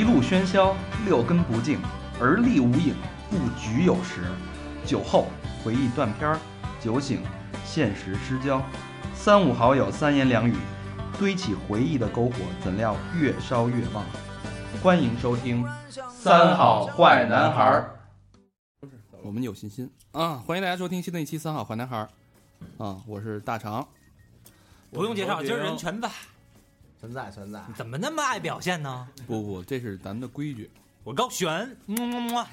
一路喧嚣，六根不净，而立无影，不局有时。酒后回忆断片儿，酒醒现实失焦。三五好友三言两语，堆起回忆的篝火，怎料越烧越旺。欢迎收听《三好坏男孩儿》。我们有信心啊！欢迎大家收听新的一期《三好坏男孩儿》啊！我是大肠，不用介绍，今儿人全在。存在存在，怎么那么爱表现呢？不不，这是咱们的规矩。我高璇，么么么，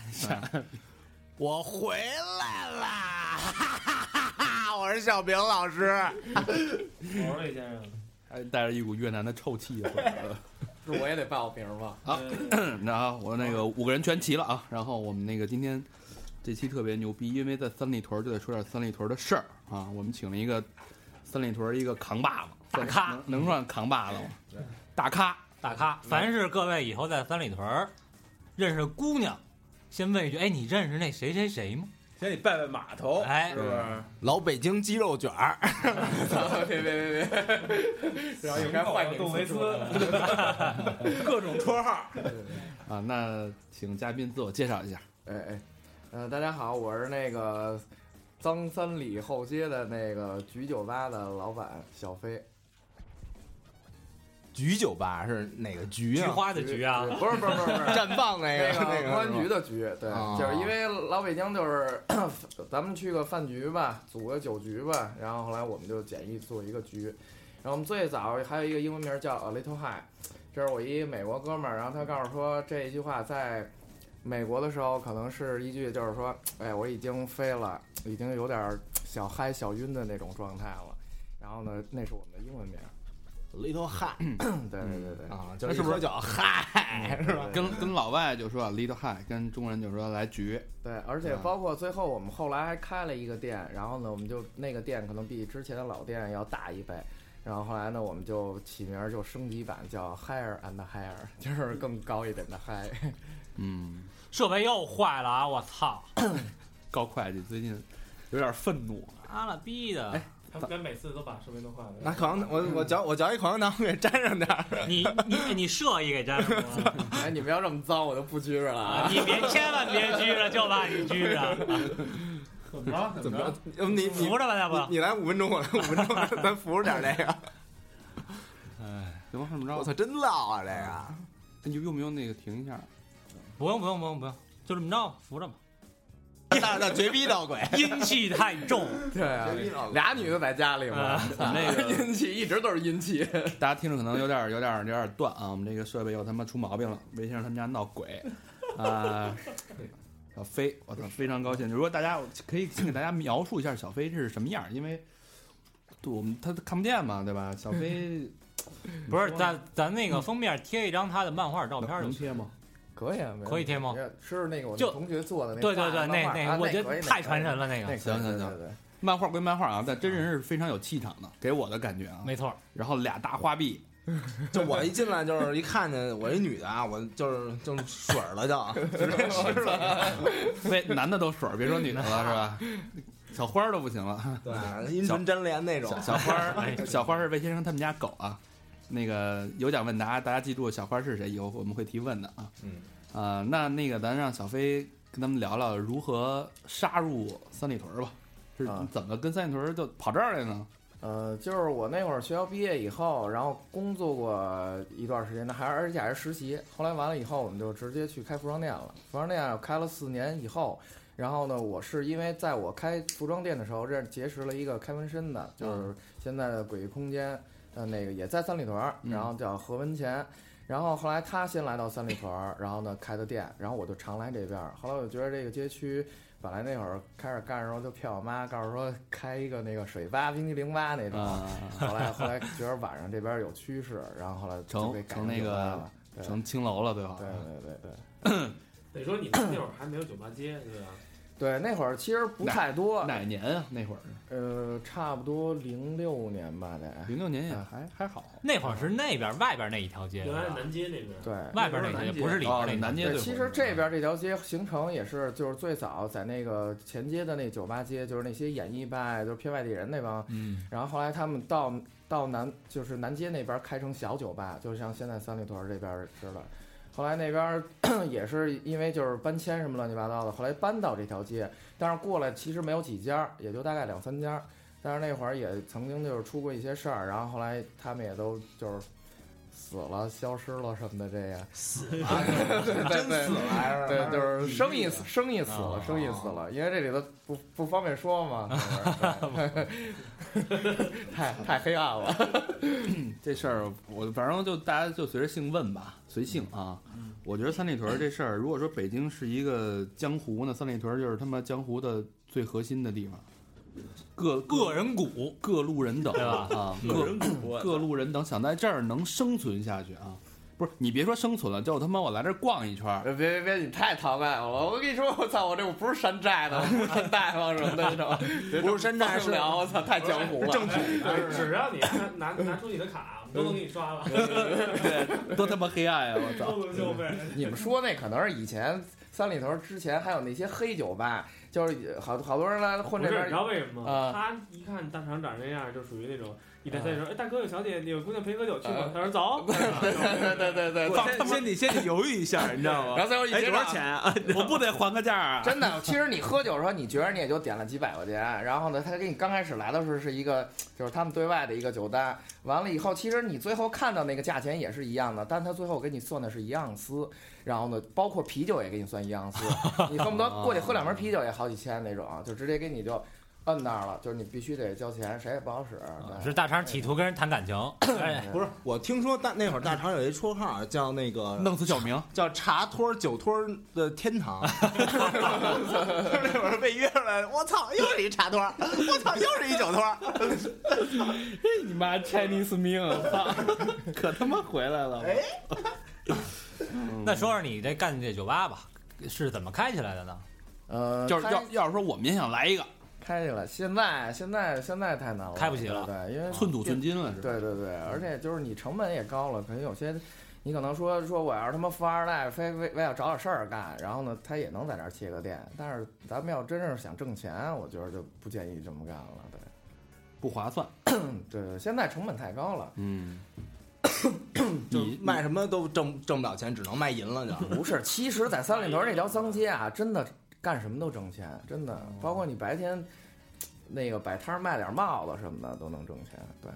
我回来啦！哈哈哈我是小平老师，王瑞先生，还带着一股越南的臭气回来了。是我也得报名吗？好，那啊，我那个五个人全齐了啊。然后我们那个今天这期特别牛逼，因为在三里屯就得说点三里屯的事儿啊。我们请了一个三里屯一个扛把子。大咖能能算扛把子吗？大咖，大咖。凡是各位以后在三里屯儿认识姑娘，先问一句：哎，你认识那谁谁谁吗？先得拜拜码头，哎是不是？老北京鸡肉卷儿，别别别别，然后应该换杜维斯，各种绰号。啊，那请嘉宾自我介绍一下。哎哎，呃，大家好，我是那个脏三里后街的那个菊酒吧的老板小飞。菊酒吧是哪个菊啊？菊花的菊啊，不是不是不是不是，绽放那那个那个个公安局的局，对，啊就是因为老北京就是咱们去个饭局吧，组个酒局吧，然后后来我们就简易做一个局，然后我们最早还有一个英文名叫 A Little High，这是我一美国哥们儿，然后他告诉说这一句话在美国的时候可能是一句就是说，哎，我已经飞了，已经有点小嗨小晕的那种状态了，然后呢，那是我们的英文名，Little High 对对对对，啊，就那是不是叫嗨？是吧？跟跟老外就说 little high，跟中国人就说来局。对，而且包括最后我们后来还开了一个店，然后呢，我们就那个店可能比之前的老店要大一倍，然后后来呢，我们就起名儿就升级版叫 Higher and Higher，就是更高一点的 High。嗯，设备又坏了啊！我操，高会计最近有点愤怒。妈了逼的！哎他们每次都把设备弄坏了。拿口香糖，我我嚼我嚼一口香糖给粘上点儿。你你你设一给粘上了？哎，你们要这么脏，我就不拘着了啊啊！你别千万别拘着，就怕你拘着，怎么着？怎么着？要不你你扶着吧，要不你你来五分钟，我来五分钟，咱扶着点儿这个。哎，怎么怎么着？我操，真唠啊这个！你用不用那个停一下？不用不用不用不用，就这么着，扶着吧。那那绝逼闹鬼，阴气太重，对啊。俩女的在家里嘛，那个阴气一直都是阴气。大家听着可能有点有点有点断啊，我们这个设备又他妈出毛病了，魏先生他们家闹鬼啊。小飞，我操，非常高兴。如果大家可以先给大家描述一下小飞是什么样，因为对我们他看不见嘛，对吧？小飞不是咱咱那个封面贴一张他的漫画照片。能贴吗？可以啊，可以贴吗？是那个我就同学做的那对对对，那那我觉得太传神了，那个行行行漫画归漫画啊，但真人是非常有气场的，给我的感觉啊。没错。然后俩大花臂，就我一进来就是一看见我一女的啊，我就是就是水了就，是吧？非男的都水，别说女的了，是吧？小花都不行了。对，阴唇粘连那种小。花，小花是魏先生他们家狗啊。那个有奖问答，大家记住小花是谁，以后我们会提问的啊。嗯。啊、那那个咱让小飞跟他们聊聊如何杀入三里屯儿吧。是啊怎么跟三里屯儿就跑这儿来呢？呃，就是我那会儿学校毕业以后，然后工作过一段时间，那还而且还是实习。后来完了以后，我们就直接去开服装店了。服装店开了四年以后，然后呢，我是因为在我开服装店的时候，认结识了一个开纹身的，就是现在的诡异空间，呃，那个也在三里屯然后叫何文乾。然后后来他先来到三里屯儿，然后呢开的店，然后我就常来这边儿。后来我就觉得这个街区本来那会儿开始干的时候就骗我妈，告诉说开一个那个水吧、冰激凌吧那种。啊、后来后来觉得晚上这边有趋势，然后后来就成被改成那个了。对成青楼了，对吧？对对对对 得说你们那会儿还没有酒吧街，对吧？对，那会儿其实不太多，哪年啊？那会儿呃，差不多零六年吧，得。零六年也还还好。那会儿是那边外边那一条街，原来是南街那边。对，外边那条街不是里边哦那条街。南街其实这边这条街形成也是，就是最早在那个前街的那酒吧街，就是那些演艺派，就是偏外地人那帮，嗯，然后后来他们到到南，就是南街那边开成小酒吧，就像现在三里屯这边似的。后来那边 也是因为就是搬迁什么乱七八糟的，后来搬到这条街，但是过来其实没有几家，也就大概两三家。但是那会儿也曾经就是出过一些事儿，然后后来他们也都就是死了、消失了什么的，这样。真死了还是？对，就是生意死，生意死了哦，生意死了，因为这里头不不方便说嘛，哈哈哈太太黑暗了。这事儿我反正就大家就随着姓问吧，随性啊。我觉得三里屯儿这事儿，如果说北京是一个江湖呢，三里屯儿就是他妈江湖的最核心的地方，各个人股，各路人等对吧啊，个各人股各路人等想在这儿能生存下去啊，不是你别说生存了，就他妈我来这儿逛一圈儿，别别别，你太讨厌我了！我跟你说，我操，我这我不是山寨的，我不是山大王什么的那种，不是山寨是聊，我操，太江湖了。正统只只要你拿拿拿出你的卡，我们都能给你刷了，对，多他妈黑暗呀！我操！你们说那可能是以前三里屯之前还有那些黑酒吧，就是好好多人来混这边，你知道为什么吗？啊他一看大厂长这样，就属于那种一来三说，哎，大哥有小姐，有姑娘陪喝酒去吗？他说走。对对对对，我先先得先得犹豫一下，你知道吗？然后最后一哎，结账多少钱啊？我不得还个价啊？真的，其实你喝酒的时候，你觉得你也就点了几百块钱，然后呢，他给你刚开始来的时候是一个，就是他们对外的一个酒单，完了以后，其实你最后看到那个价钱也是一样的，但他最后给你算的是一盎司，然后呢，包括啤酒也给你算一盎司，你恨不得过去喝两瓶啤酒也好几千那种，就直接给你就摁那儿了，就是你必须得交钱，谁也不好使。是大肠企图跟人谈感情，哎，不是，我听说大那会儿大肠有一绰号叫那个 弄死小明，叫茶托酒托的天堂，就是那会儿被约出来，我操，又是一茶托，我操，又是一酒托儿，你妈 Chinese 命，操，可他妈回来了。哎那说说你这干这酒吧吧，是怎么开起来的呢？呃，就是要要是说我们也想来一个，开去了，现在现在现在太难了，开不起了对，对因为寸土寸金了是吧？对对对，而且就是你成本也高了，可能有些，你可能说说我要是他妈富二代，非非非要找点事儿干，然后呢，他也能在这儿切个店，但是咱们要真是想挣钱，我觉得就不建议这么干了。对不划算。对，现在成本太高了。嗯，就你卖什么都挣挣不了钱，只能卖银了就。不是，其实，在三里屯那条脏街啊，真的干什么都挣钱，真的，包括你白天那个摆摊儿卖点帽子什么的都能挣钱。对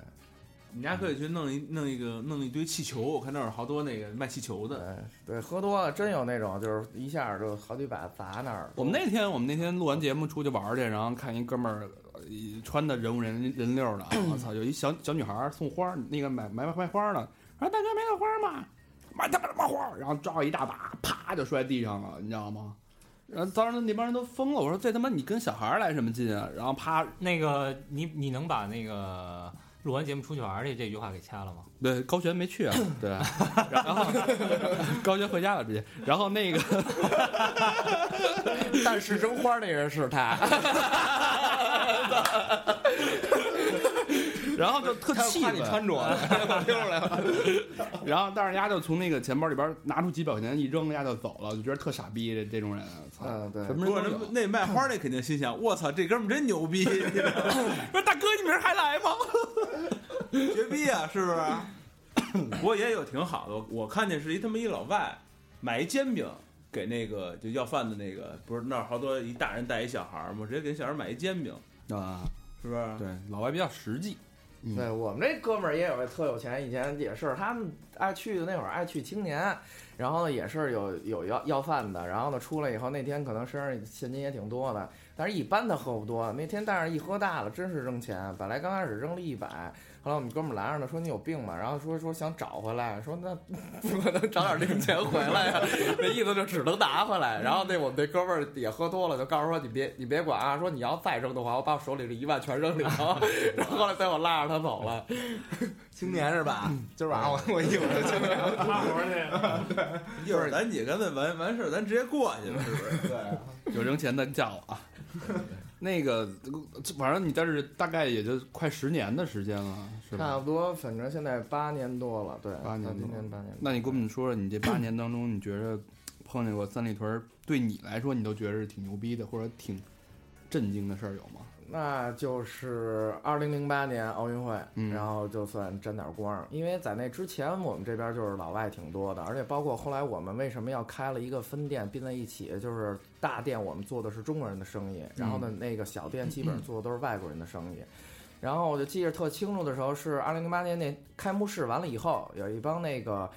你家可以去弄一弄一个弄一堆气球，我看那儿有好多那个卖气球的。对对，喝多了真有那种，就是一下就好几百砸那儿。我们那天我们那天录完节目出去玩儿去，然后看一哥们儿呃穿的人五人人六的，我操，有一小小女孩儿送花儿，那个买买卖花呢，说大哥买朵花吗？买他妈什么花儿？然后抓了一大把，啪就摔地上了，你知道吗？然后当时那帮人都疯了，我说这他妈你跟小孩来什么劲啊？然后啪，那个你你能把那个录完节目出去玩儿去这句话给掐了吗？对高璇没去啊，对，然后 高璇回家了直接，然后那个 但是扔花那人是他，然后就特气愤，你穿着，我听出来了。然后但是丫就从那个钱包里边拿出几百块钱一扔，丫就走了，就觉得特傻逼这这种人，操，嗯对什么不人都有。过那那卖花那肯定心想，我操，这哥们儿真牛逼！不是大哥，你明儿还来吗？绝逼啊，是不是？不过也有挺好的，我我看见是一他妈一老外买一煎饼给那个就要饭的那个，不是那儿好多一大人带一小孩儿嘛？直接给小孩儿买一煎饼，啊，是不是？对，老外比较实际。嗯。对我们这哥们儿也有特有钱，以前也是他们爱去的那会儿爱去青年，然后呢也是有有要要饭的，然后呢出来以后那天可能身上现金也挺多的，但是一般的喝不多。那天但是一喝大了，真是扔钱，本来刚开始扔了一百，后来我们哥们拦着呢，说你有病吧，然后说说想找回来，说那不可能找点零钱回来呀、那意思就只能拿回来。然后那我们那哥们儿也喝多了，就告诉说你别你别管啊，说你要再扔的话，我把我手里这一万全扔里头。然后后来最后拉着他走了。青年是吧？今儿晚上我我一会儿就青年。拉活去，一会儿咱姐干脆完完事儿，咱直接过去了，是不是？对，有扔钱的叫我啊。那个，反正你在这大概也就快十年的时间了，是吧？差不多，反正现在八年多了，对，八年多今年八年。那你跟我们说说，你这八年当中，你觉着碰见过三里屯儿对你来说，你都觉着是挺牛逼的，或者挺震惊的事儿有吗？那就是二零零八年奥运会，嗯然后就算沾点光，因为在那之前我们这边就是老外挺多的，而且包括后来我们为什么要开了一个分店并在一起，就是大店我们做的是中国人的生意，然后呢那个小店基本上做的都是外国人的生意。然后我就记得特清楚的时候是二零零八年那开幕式完了以后，有一帮那个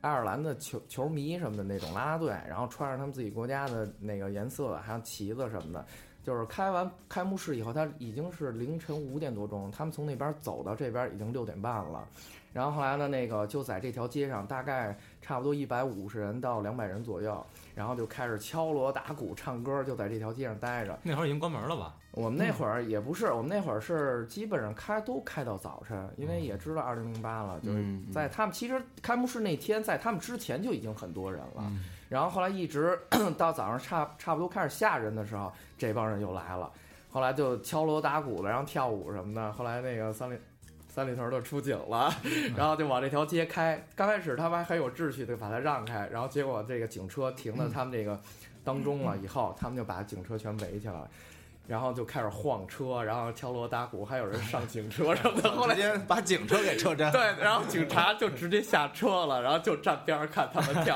爱尔兰的球球迷什么的那种啦啦队，然后穿上他们自己国家的那个颜色，还有旗子什么的。就是开完开幕式以后，他已经是凌晨五点多钟，他们从那边走到这边已经六点半了。然后后来呢，那个就在这条街上，大概差不多一百五十人到两百人左右，然后就开始敲锣打鼓、唱歌，就在这条街上待着。那会儿已经关门了吧？我们那会儿也不是，我们那会儿是基本上开都开到早晨，因为也知道二零零八了，就是嗯在他们其实开幕式那天，在他们之前就已经很多人了。嗯然后后来一直 到早上差差不多开始吓人的时候，这帮人又来了，后来就敲锣打鼓的，然后跳舞什么的。后来那个三里三里屯就出警了，然后就往这条街开。刚开始他们还很有秩序的把它让开，然后结果这个警车停在他们这个当中了以后，他们就把警车全围起来了。然后就开始晃车，然后敲锣打鼓，还有人上警车什么的。后来把警车给车站，对，然后警察就直接下车了，然后就站边上看他们跳。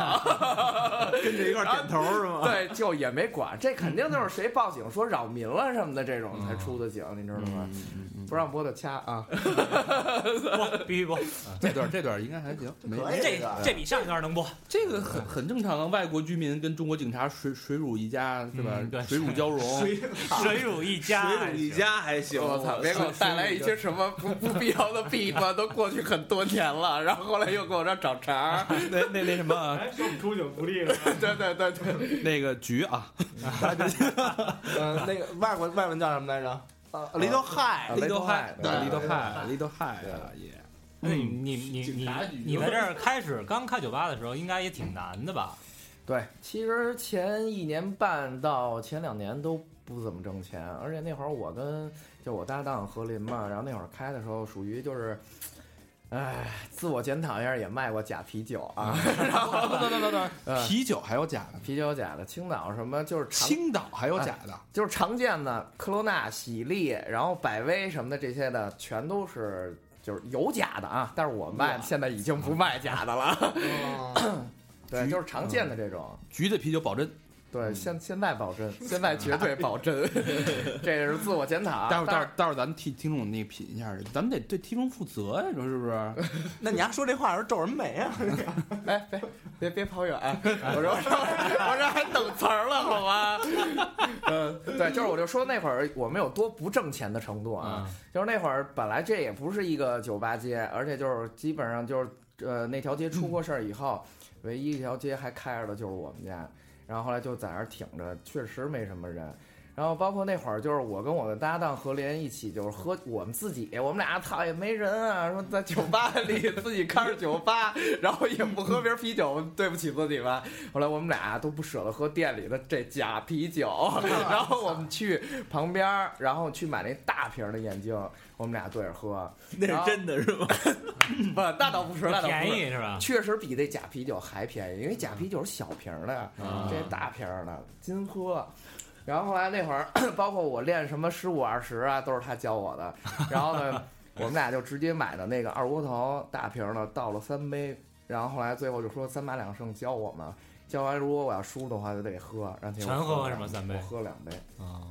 跟着一块儿点头是吗？对，就也没管，这肯定就是谁报警说扰民了什么的这种才出的警，你知道吗？不让播的掐啊！播必须播，这段这段应该还行，没可以这这比上一段能播。这个很很正常啊。外国居民跟中国警察水水乳一家是吧？水乳交融，水乳一家，水乳一家还行，我操，别给我带来一些什么 不不必要的弊端，都过去很多年了，然后后来又给我这找茬。那那那什么，哎，说我们出警不利了，对对对对，那个局啊，嗯，那个外国外文叫什么来着？呃，Little High，Little High，对对，Little High，Little High 啊也。那你你你你你在这儿开始刚开酒吧的时候，应该也挺难的吧？对，其实前一年半到前两年都不怎么挣钱，而且那会儿我跟就我搭档何林嘛，然后那会儿开的时候属于就是，唉，自我检讨一下，也卖过假啤酒啊，然后等等等等，嗯啤酒还有假的，啤酒假的，青岛什么就是常青岛还有假的，就是常见的科罗娜、喜力，然后百威什么的这些的，全都是就是有假的啊，但是我卖现在已经不卖假的了，对，橘就是常见的这种。橘子啤酒保真。对，现现在保真，现在绝对保真，这是自我检讨。待会儿待会儿待会儿咱替听众那个品一下，咱们得对听众负责呀，你说是不是？那你还说这话时候皱什么眉啊？是哎，别别别跑远，我说我说我这还等词儿了，好吗？嗯，对，就是我就说那会儿我们有多不挣钱的程度啊，就是那会儿本来这也不是一个酒吧街，而且就是基本上就是呃那条街出过事儿以后，唯一一条街还开着的就是我们家，然后后来就在那儿挺着，确实没什么人。然后包括那会儿，就是我跟我的搭档何莲一起，就是喝我们自己，我们俩操也没人啊，说在酒吧里 自己开着酒吧，然后也不喝瓶啤酒，对不起自己吧。后来我们俩都不舍得喝店里的这假啤酒，然后我们去旁边儿，然后去买那大瓶的眼镜，我们俩对着喝。那是真的是吗？不，那倒不是，那倒不便。宜是吧？确实比那假啤酒还便宜，因为假啤酒是小瓶儿的，这大瓶儿的金喝。然后后来那会儿，包括我练什么十五二十啊，都是他教我的。然后呢，我们俩就直接买的那个二锅头大瓶儿的，倒了三杯。然后后来最后就说三把两胜教我嘛，教完如果我要输的话就得喝，然后结果全喝了是吗三杯我喝两杯，啊，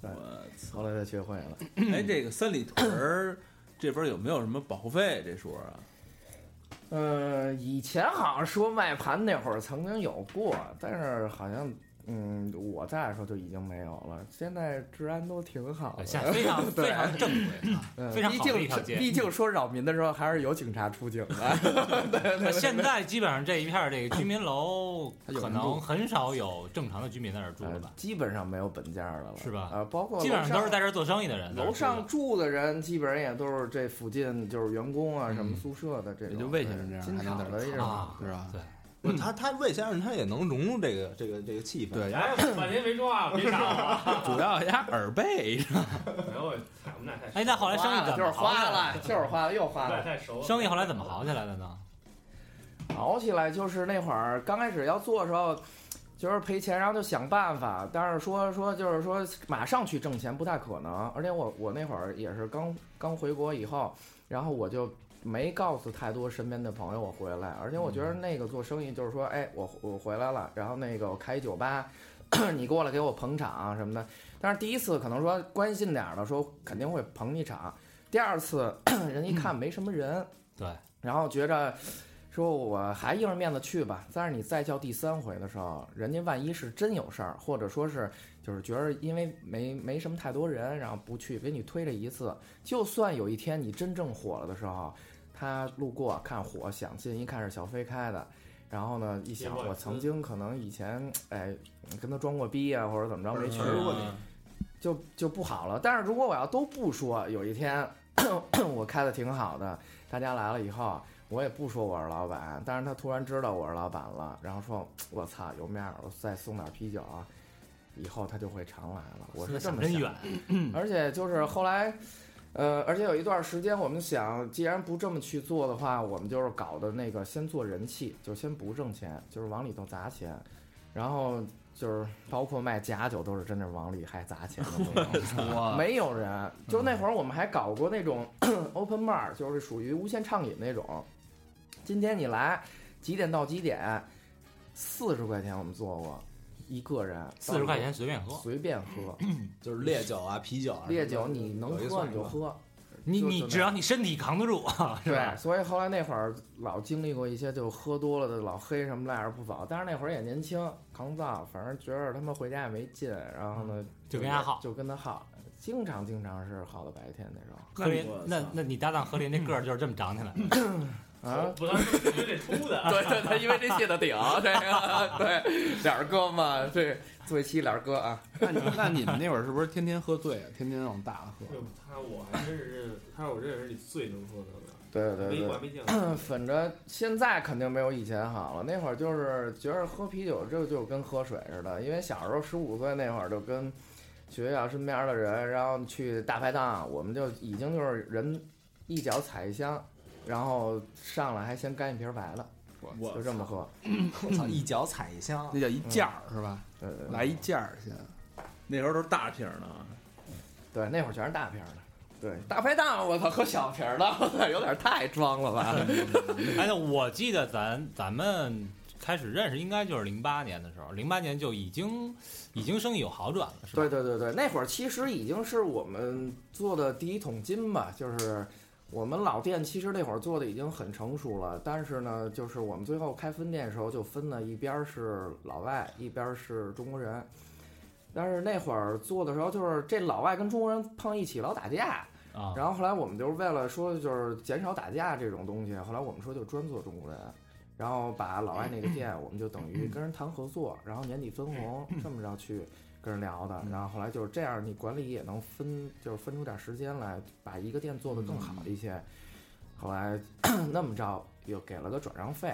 对我！后来就学会了。哎，这个三里屯儿 这边有没有什么保护费这说啊？呃，以前好像说卖盘那会儿曾经有过，但是好像嗯我在的时候就已经没有了。现在治安都挺好的，现在非常 非常正规啊，嗯非常毕竟好的一条街毕竟说扰民的时候还是有警察出警的。那现在基本上这一片儿这个居民楼 可能很少有正常的居民在那儿住了呃吧？基本上没有本家的了，是吧呃，包括基本上都是在楼这儿做生意的人楼。上住的人，基本上也都是这附近就是员工啊，什么嗯宿舍的这种。也就魏先生这样金还能在这儿是吧？对，不他他魏先生他也能融入这个这个这个气氛。对，哎，半天没说话，别杀我！主要压耳背，没有，我们俩太哎，那后来生意怎就是么好起来花了，就是花了，又花了。太熟了。生意后来怎么好起来的呢？好起来就是那会儿刚开始要做的时候，就是赔钱，然后就想办法，但是说说就是说马上去挣钱不太可能，而且我我那会儿也是刚刚回国以后，然后我就没告诉太多身边的朋友我回来，而且我觉得那个做生意就是说，哎，我我回来了，然后那个我开一酒吧，你过来给我捧场什么的，但是第一次可能说关心点儿的说肯定会捧你场，第二次 人一看没什么人，对，然后觉着。说我还硬着面子去吧，但是你再叫第三回的时候，人家万一是真有事儿，或者说是就是觉得因为没没什么太多人，然后不去给你推这一次，就算有一天你真正火了的时候，他路过看火想进，一看是小飞开的，然后呢一想我曾经可能以前哎跟他装过逼啊，或者怎么着没去过你，就就不好了。但是如果我要都不说，有一天 我开的挺好的，大家来了以后。我也不说我是老板，但是他突然知道我是老板了，然后说：“我操，有面儿，我再送点啤酒，以后他就会常来了。”我是这么想远，而且就是后来，呃，而且有一段时间，我们想，既然不这么去做的话，我们就是搞的那个先做人气，就先不挣钱，就是往里头砸钱，然后就是包括卖假酒都是真的往里还砸钱的，没有人。就那会儿我们还搞过那种 open bar，就是属于无限畅饮那种。今天你来几点到几点？四十块钱我们做过一个人，四十块钱随便喝，随便喝，就是烈酒啊、啤酒啊。烈酒你能喝你就喝，你你只要你身体扛得住？对，所以后来那会儿老经历过一些就喝多了的老黑什么赖着不走，但是那会儿也年轻扛造，反正觉得他们回家也没劲，然后呢就跟他耗，就跟他耗，经常经常是耗到白天那种。何林，那那你搭档何林那个儿就是这么长起来的。啊，不能是因为这出的，对对对，因为这卸的顶，这个对脸哥嘛，对做一期脸哥啊。那你那你们那会儿是不是天天喝醉啊？天天往大了喝？他我还真是认，他是我认识里最能喝的。对对对，没没见过。反正现在肯定没有以前好了。那会儿就是觉得喝啤酒就就跟喝水似的，因为小时候十五岁那会儿就跟学校身边的人，然后去大排档，我们就已经就是人一脚踩一箱。然后上来还先干一瓶白的，我就这么喝。我操，一脚踩一箱，那叫一件儿是吧？对，来一件儿先。那时候都是大瓶的。对，那会儿全是大瓶的。对，大排档我操，喝小瓶的，有点太装了吧？哎，那我记得咱咱们开始认识应该就是零八年的时候，零八年就已经已经生意有好转了，是吧？对对对对，那会儿其实已经是我们做的第一桶金吧，就是。我们老店其实那会儿做的已经很成熟了，但是呢，就是我们最后开分店的时候就分了一边是老外，一边是中国人。但是那会儿做的时候，就是这老外跟中国人碰一起老打架啊。然后后来我们就是为了说就是减少打架这种东西，后来我们说就专做中国人，然后把老外那个店我们就等于跟人谈合作，然后年底分红 这么着去。跟人聊的，然后后来就是这样，你管理也能分，就是分出点时间来，把一个店做得更好一些。后来 那么着又给了个转让费，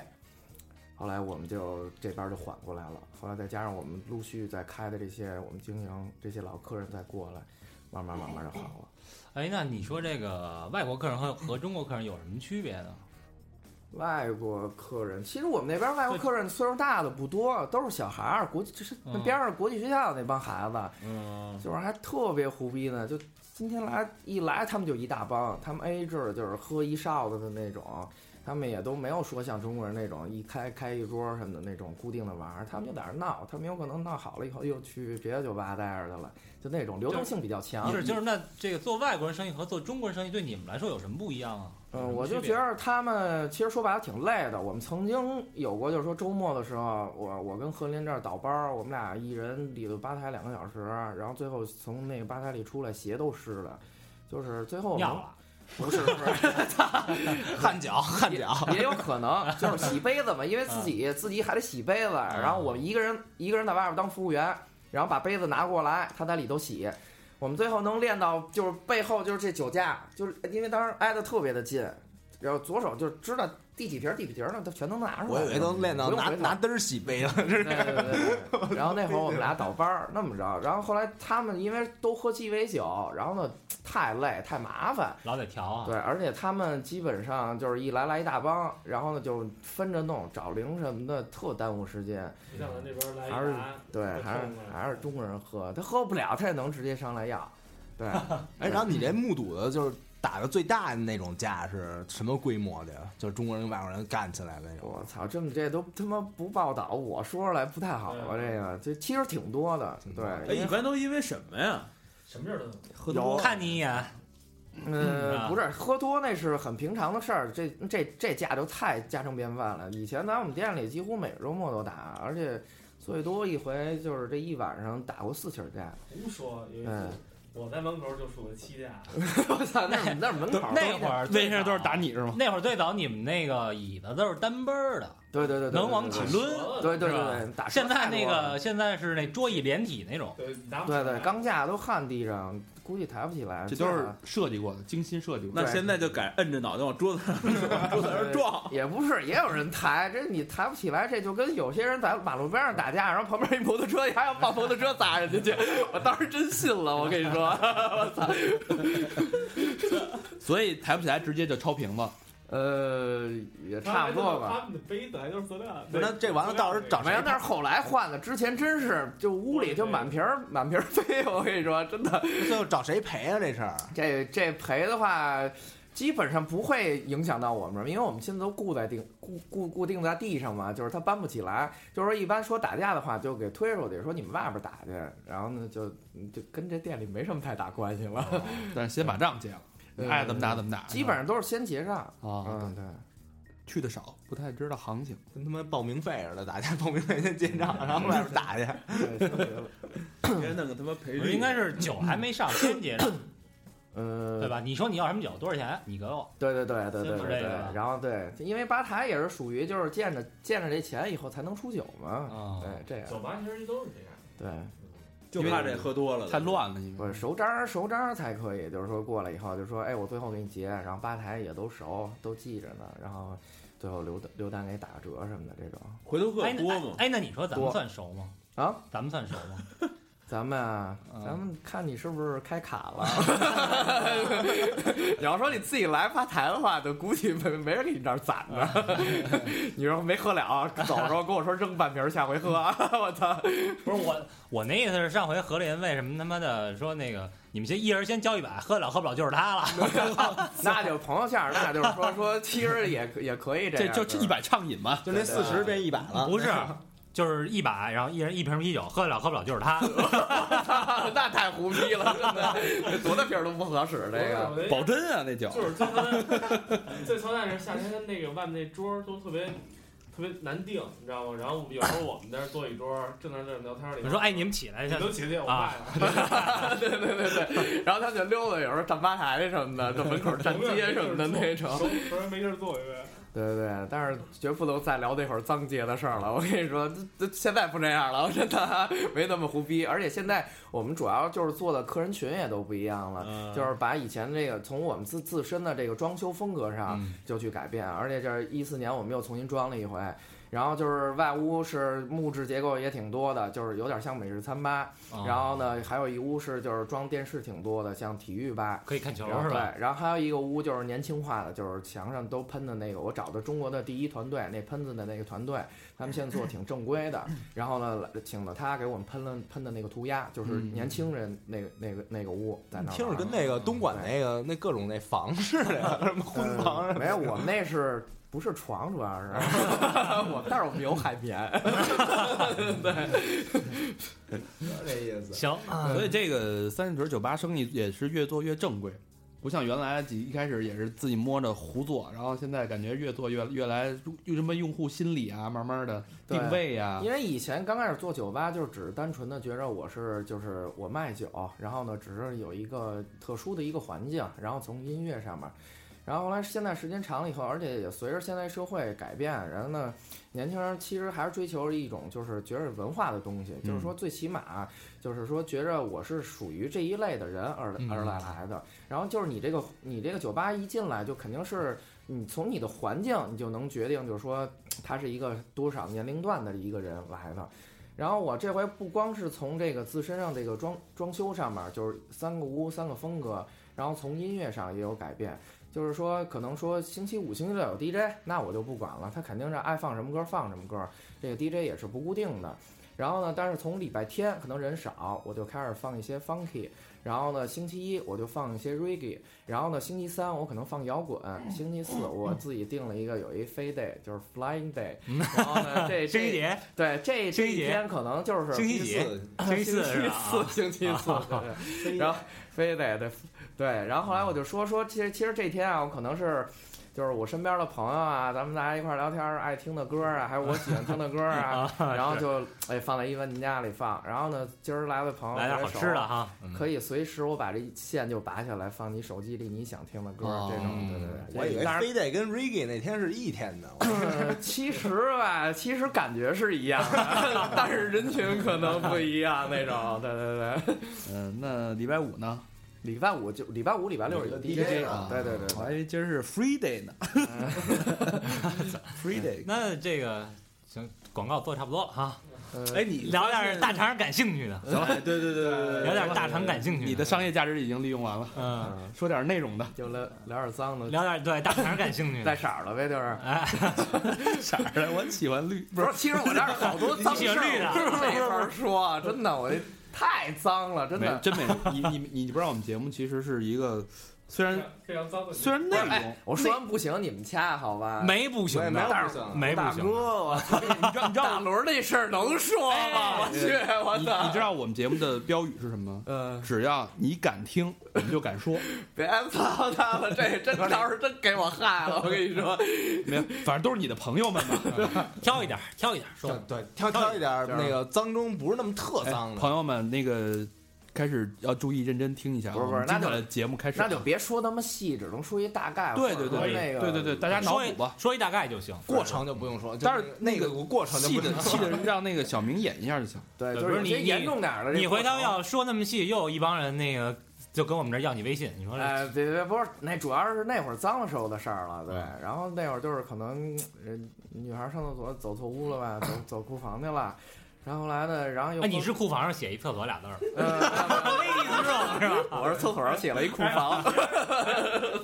后来我们就这边就缓过来了。后来再加上我们陆续在开的这些，我们经营这些老客人再过来，慢慢慢慢就好了。哎，那你说这个外国客人和和中国客人有什么区别呢？外国客人，其实我们那边外国客人岁数大的不多，都是小孩儿，国际就是那边上国际学校那帮孩子，嗯，就是还特别胡逼呢。就今天来一来，他们就一大帮，他们 A 制就是喝一哨子的那种，他们也都没有说像中国人那种一开开一桌什么的那种固定的玩儿，他们就在那闹，他们有可能闹好了以后又去别的酒吧待着去了，就那种流动性比较强。是，就是那这个做外国人生意和做中国人生意对你们来说有什么不一样啊？嗯，我就觉得他们其实说白了挺累的。我们曾经有过，就是说周末的时候，我我跟何林这儿倒班儿，我们俩一人里头吧台两个小时，然后最后从那个吧台里出来，鞋都湿了，就是最后尿了，不是不是，汗脚汗脚也有可能，就是洗杯子嘛，因为自己自己还得洗杯子，然后我们一个人一个人在外边当服务员，然后把杯子拿过来，他在里头洗。我们最后能练到，就是背后就是这酒架，就是因为当时挨得特别的近，然后左手就知道第几瓶第几瓶呢，他全都拿出来。我以为都练到拿拿嘚儿洗杯了，这是。对对对对。然后那会儿我们俩倒班儿那么着，然后后来他们因为都喝鸡尾酒，然后呢太累太麻烦，老得调啊。对，而且他们基本上就是一来来一大帮，然后呢就分着弄，找零什么的，特耽误时间。你像咱这边来一还是，对，还是还是中国人喝，他喝不了，他也能直接上来要。对，哎，然后你这目睹的就是打的最大的那种架是什么规模的呀？就是中国人跟外国人干起来的那种。我操，这么这都他妈不报道，我说出来不太好吧？这个这其实挺多的，对，哎，一般都因为什么呀？什么事儿都有。喝多看你一眼，呃，啊不是喝多那是很平常的事儿，这这这架就太家常便饭了。以前在我们店里几乎每个周末都打，而且最多一回就是这一晚上打过四起架。胡说，有一嗯次我在门口就数了七架，我操，那是那是门口，那会儿为啥都是打你是吗？那会儿最早你们那个椅子都是单背儿的，对对对对，能往起抡。对对对对，打现在那个现在是那桌椅连体那种，对，对对钢架都焊地上，估计抬不起来。这都是设计过的，精心设计过的。那现在就改摁着脑袋往桌子上往桌子上撞。也不是，也有人抬，这你抬不起来，这就跟有些人在马路边上打架，然后旁边一摩托车，还要把摩托车砸人家去，我当时真信了，我跟你说，我操，所以抬不起来，直接就超瓶子。呃，也差不多吧。他们的杯子还都是塑料那这完了到时候找没有，那是后来换的，之前真是就屋里就满瓶儿 满瓶儿飞，我跟你说，真的，最后找谁赔啊？这事儿这这赔的话，基本上不会影响到我们，因为我们现在都固在定固固固定在地上嘛，就是它搬不起来。就是说，一般说打架的话，就给推出去，说你们外边打去，然后呢，就就跟这店里没什么太大关系了。但是先把账结了，嗯爱怎么打怎么打。基本上都是先结账。啊，嗯，对，去的少，不太知道行情。跟他妈报名费似的，大家报名费先结账，然后外边打去。对弄个他妈赔率，应该是酒还没上先结账，嗯，对？吧？你说你要什么酒，多少钱？你给我。对对对对对对。然后对，因为吧台也是属于就是见着见着这钱以后才能出酒嘛。啊对，这样酒吧其实都是这样。对。就怕这喝多了太。乱了，因为不是熟章熟章才可以，就是说过来以后就说，哎，我最后给你结，然后吧台也都熟，都记着呢，然后最后留留单给打个折什么的这种回头客多吗？哎，那你说咱们算熟吗？啊。咱们算熟吗？咱们啊，嗯咱们看你是不是开卡了。你要说你自己来吧台的话，就估计没没人给你这儿攒呢。你说没喝了，走的时候跟我说扔半瓶儿，下回喝。我操！不是我，我那意思是上回何林为什么他妈的说那个你们先一人先交一百，喝得了喝不了就是他了。那就朋友价儿，那就是说说，其实也也可以这样。这就这一百畅饮嘛。就那四十变一百了，不是，就是一百，然后一人一瓶啤酒，喝得了喝不了就是他。那太胡逼了，真的，多大瓶都不合适。这个保真啊，那酒。就是最操蛋，最操蛋是夏天那个外面那桌都特别特别难定，你知道吗？然后有时候我们在那坐一桌，正在这聊天儿里，你说哎，你们起来一下你，都起来，我啊卖了。对对对对，然后他就溜达，有时候站吧台什么的，在门口站街什么的那种。熟熟人没地儿坐一位。对对对，但是绝不能再聊那会儿脏街的事儿了。我跟你说，这这现在不这样了，我真的没那么胡逼。而且现在我们主要就是做的客人群也都不一样了，嗯就是把以前这个从我们自自身的这个装修风格上嗯就去改变。而且这一四年我们又重新装了一回，然后就是外屋是木质结构也挺多的，就是有点像美式餐吧。啊然后呢，还有一屋是就是装电视挺多的，像体育吧。可以看球是吧？对，然后还有一个屋就是年轻化的，就是墙上都喷的那个，我找的中国的第一团队，那喷子的那个团队，他们现在做挺正规的。然后呢，请了他给我们喷了喷的那个涂鸦，就是嗯年轻人那个那个那个屋在那儿。听着跟那个东莞那个那各种那房似的，什么婚房呃没有，我们那是不是床，主要是我，但 是我们有海绵。对这意思。行，所以这个三里屯酒吧生意也是越做越正规，不像原来几一开始也是自己摸着胡做，然后现在感觉越做越越来用什么用户心理啊，慢慢的定位啊，因为以前刚开始做酒吧，就只是单纯的觉着我是就是我卖酒，然后呢，只是有一个特殊的一个环境，然后从音乐上面，然后后来现在时间长了以后，而且也随着现在社会改变，然后呢，年轻人其实还是追求一种就是觉着文化的东西，就是说最起码就是说觉着我是属于这一类的人而嗯而来来的。然后就是你这个你这个酒吧一进来就肯定是你从你的环境你就能决定，就是说他是一个多少年龄段的一个人来的。然后我这回不光是从这个自身上这个装装修上面，就是三个屋三个风格，然后从音乐上也有改变。就是说，可能说星期五、星期六有 DJ，那我就不管了，他肯定是爱放什么歌放什么歌，这个 DJ 也是不固定的。然后呢，但是从礼拜天可能人少，我就开始放一些 funky。然后呢，星期一我就放一些 reggae。然后呢，星期三我可能放摇滚。星期四我自己定了一个有一飞 day，就是 flying day。然后呢，这 这星期节，对这这一天可能就是星期四？星期四 星期四。然后非得对对，然后后来我就说说，其实其实这天啊，我可能是。就是我身边的朋友啊，咱们大家一块儿聊天儿，爱听的歌啊，还有我喜欢听的歌 啊，然后就哎放在一文家里放。然后呢，今儿来的朋友来点好吃的哈，嗯可以随时我把这线就拔下来，放你手机里你想听的歌，这种对对对。我以为非得跟 Reggae 那天是一天的，呃，其实吧，其实感觉是一样的，但是人群可能不一样那种。对对对，嗯，那礼拜五呢？礼拜五就礼拜五、礼拜六有 DJ 啊。对对对我还以为今儿是 free day 呢。free day。那这个行，广告做差不多了哈，呃哎，你聊点大肠感兴趣的，行了，对对对对对聊点大肠感兴趣你的商业价值已经利用完了，嗯，说点内容的。就聊聊点脏的，聊点对大肠感兴趣带，色儿了呗，就是。哎，色儿的，我喜欢绿，不是，其实我这儿好多脏事儿，没法说，真的，我这太脏了，真的。真没。你你你不知道我们节目其实是一个，虽然非常脏的。虽然内容哎，，我说完不行，你们掐好吧？没不行没不行，没不行的。我操！你知道你知道大轮那事儿能说吗？我去，我你操！你知道我们节目的标语是什么吗？嗯，只要你敢听，我们就敢说。别操他了，这真到时候真给我害了，我跟你说。没有，反正都是你的朋友们嘛。挑一点，挑一点说。对，挑挑一点儿那个脏中不是那么特脏哎的。朋友们，那个开始要注意认真听一下啊。不是不是那节目开始，那就别说那么细，只能说一大概。对对对那个对对对，大家脑补吧。说一大概就行。过程就不用说，但是那个过程就气不用的气的让那个小明演一下就行。对，就是你些严重点儿的你回头要说那么细，又有一帮人那个就跟我们这儿要你微信，你说这哎，别别不是，那主要是那会儿脏的时候的事儿了，对。嗯然后那会儿就是可能人女孩上厕所走错屋了吧，走走库房去了，然后后来呢，然后又哎，你是库房上写一厕所俩字儿 呃，，ladies room 是吧？我是厕所上写了一库房，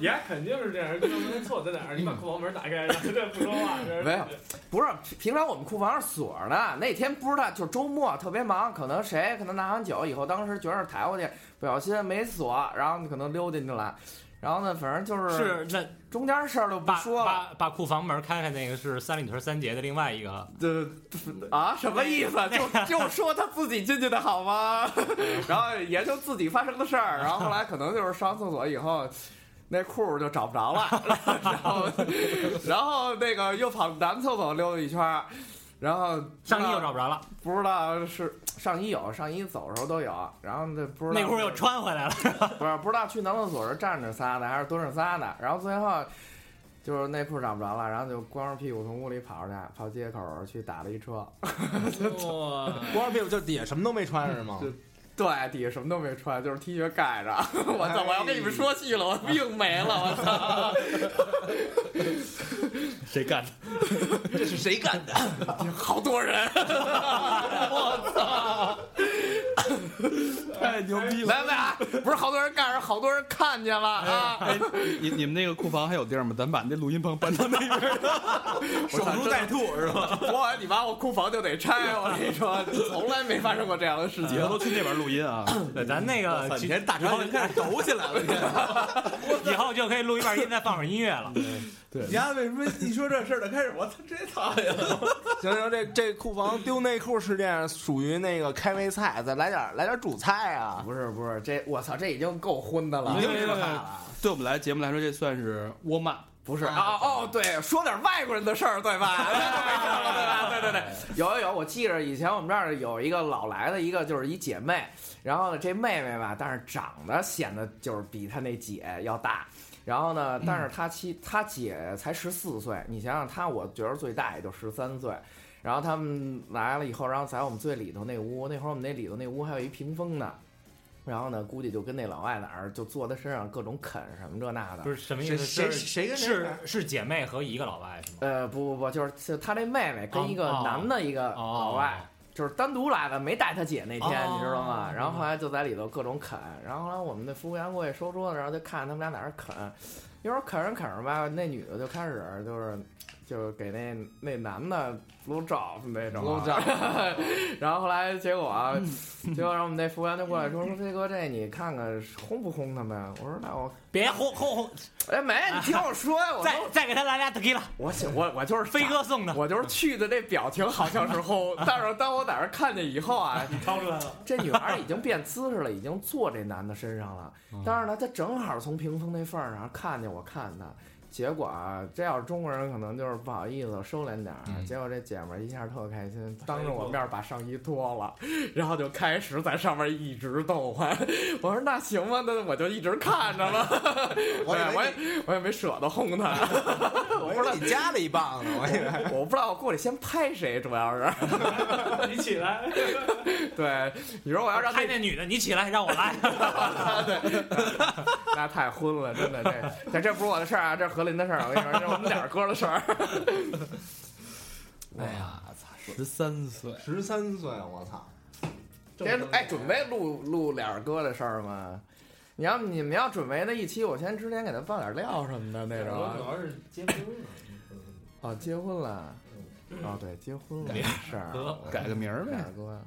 你还肯定是这样，就问他错在哪儿，你把库房门打开，然后这不说话，这没有不是平常我们库房是锁着的，那天不知道就是周末特别忙，可能谁可能拿完酒以后，当时觉得抬过去，不小心没锁，然后可能溜进去了。然后呢，反正就是是那中间事儿就不把说了。把把库房门开开，那个是三里屯三杰的另外一个，这 啊，什么意思？就就说他自己进去的好吗？然后研究自己发生的事儿，然后后来可能就是上厕所以后，那裤就找不着了，然后然后那个又跑男厕所溜达一圈儿，然后上衣又找不着了，不知道是上衣有，上衣走的时候都有，然后那不知道内裤又穿回来了，不是不知道去男厕所是站着撒的还是蹲着撒的，然后最后就是内裤找不着了，然后就光着屁股从屋里跑出去，跑街口去打了一车。哇！光着屁股就底下什么都没穿是吗？对，底下什么都没穿，就是 T 恤盖着。我操！我要跟你们说戏了，我命没了！我操！谁干的？这是谁干的？好多人，我操！太牛逼了！来来，不是好多人干是，好多人看见了啊！哎，你你们那个库房还有地儿吗？咱把那录音棚搬到那边。守株待兔是吧？我你把我库房就得拆，我跟你说，从来没发生过这样的事情以后。都去那边录音啊！对，咱那个几天大肠人开始抖起来了，以后就可以录一半音，再放会儿音乐了。你丫为什么一说这事儿就开始我操直接讨厌了？行行，这这库房丢内裤事件属于那个开胃菜，再来点来点主菜啊！不是不是，这我操，这已经够荤的了，已经是可怕了。对我们来节目来说，这算是 warm up。不是啊哦，对，说点外国人的事儿，对吧？对吧？对对对，有有有，我记着以前我们这儿有一个老来的一个，就是一姐妹，然后呢，这妹妹吧，但是长得显得就是比她那姐要大。然后呢，但是他妻他姐才十四岁，你想想他，我觉得最大也就十三岁。然后他们来了以后，然后在我们最里头那屋，那会儿我们那里头那屋还有一屏风呢。然后呢，估计就跟那老外哪儿就坐他身上各种啃什么这那的不。是什么意思？谁谁跟谁是是姐妹和一个老外是吗？呃，不不不，就是是他这妹妹跟一个哦男的一个老外，就是单独来的，没带他姐那天，哦你知道吗？然后后来就在里头各种啃，然后后来我们那服务员过去收桌子，然后就看他们俩在那啃，一会儿啃着啃着吧，那女的就开始就是就是给那那男的 blow job 那种 blow 然后后来结果啊，结果然后我们那服务员就过来说说飞哥这你看看轰不轰他们？我说那我别轰轰轰！哎没，你听我说呀，我再再给他来俩 tequila，我想我我就是飞哥送的。我就是去的这表情好像是轰，但是当我在这儿看见以后啊，你掏出来了，这女孩已经变姿势了，已经坐这男的身上了。但是呢，她正好从屏风那缝儿上看见我看她，结果啊，这要是中国人可能就是不好意思收敛点儿。嗯结果这姐们儿一下特开心，当着我面儿把上衣脱了，然后就开始在上面一直动唤。我说那行吧，那我就一直看着了。我以为对我也我也没舍得轰他。我不知道你加了一棒子，我以为。我不知道我过去先拍谁，主要是你起来，对你说我要让拍那女的，你起来让我来。对那太昏了，真的这这这不是我的事儿啊，这是何林的事儿。我跟你说，这是我们俩哥的事儿。哎呀，操，十三岁，十三岁，我操！这哎，准备录录俩哥的事儿吗？你要你们要准备那一期，我先之前给他放点料什么的那种我主啊。要是结婚了，哦，结婚了。哦，对，结婚了，没事儿。改个名儿呗俩，哥，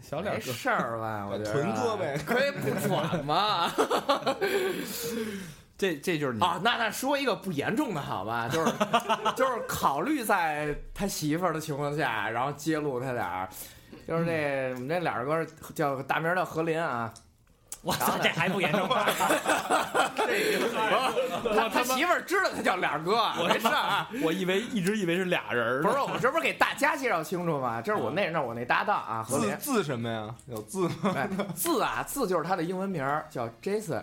小脸哥。没事儿吧？我觉得屯哥呗可以不转吗？这这就是你啊，那那说一个不严重的好吧，就是 就是考虑在他媳妇儿的情况下，然后揭露他俩，就是那我们那俩哥叫大名叫何林啊，我操，这还不严重？我他媳妇儿知道他叫俩哥，没事儿啊。我以为一直以为是俩人儿呢不是，我这不是给大家介绍清楚吗？这是我那那我那搭档啊，何林字。字什么呀？有字吗？哎，字啊字就是他的英文名儿叫 Jason，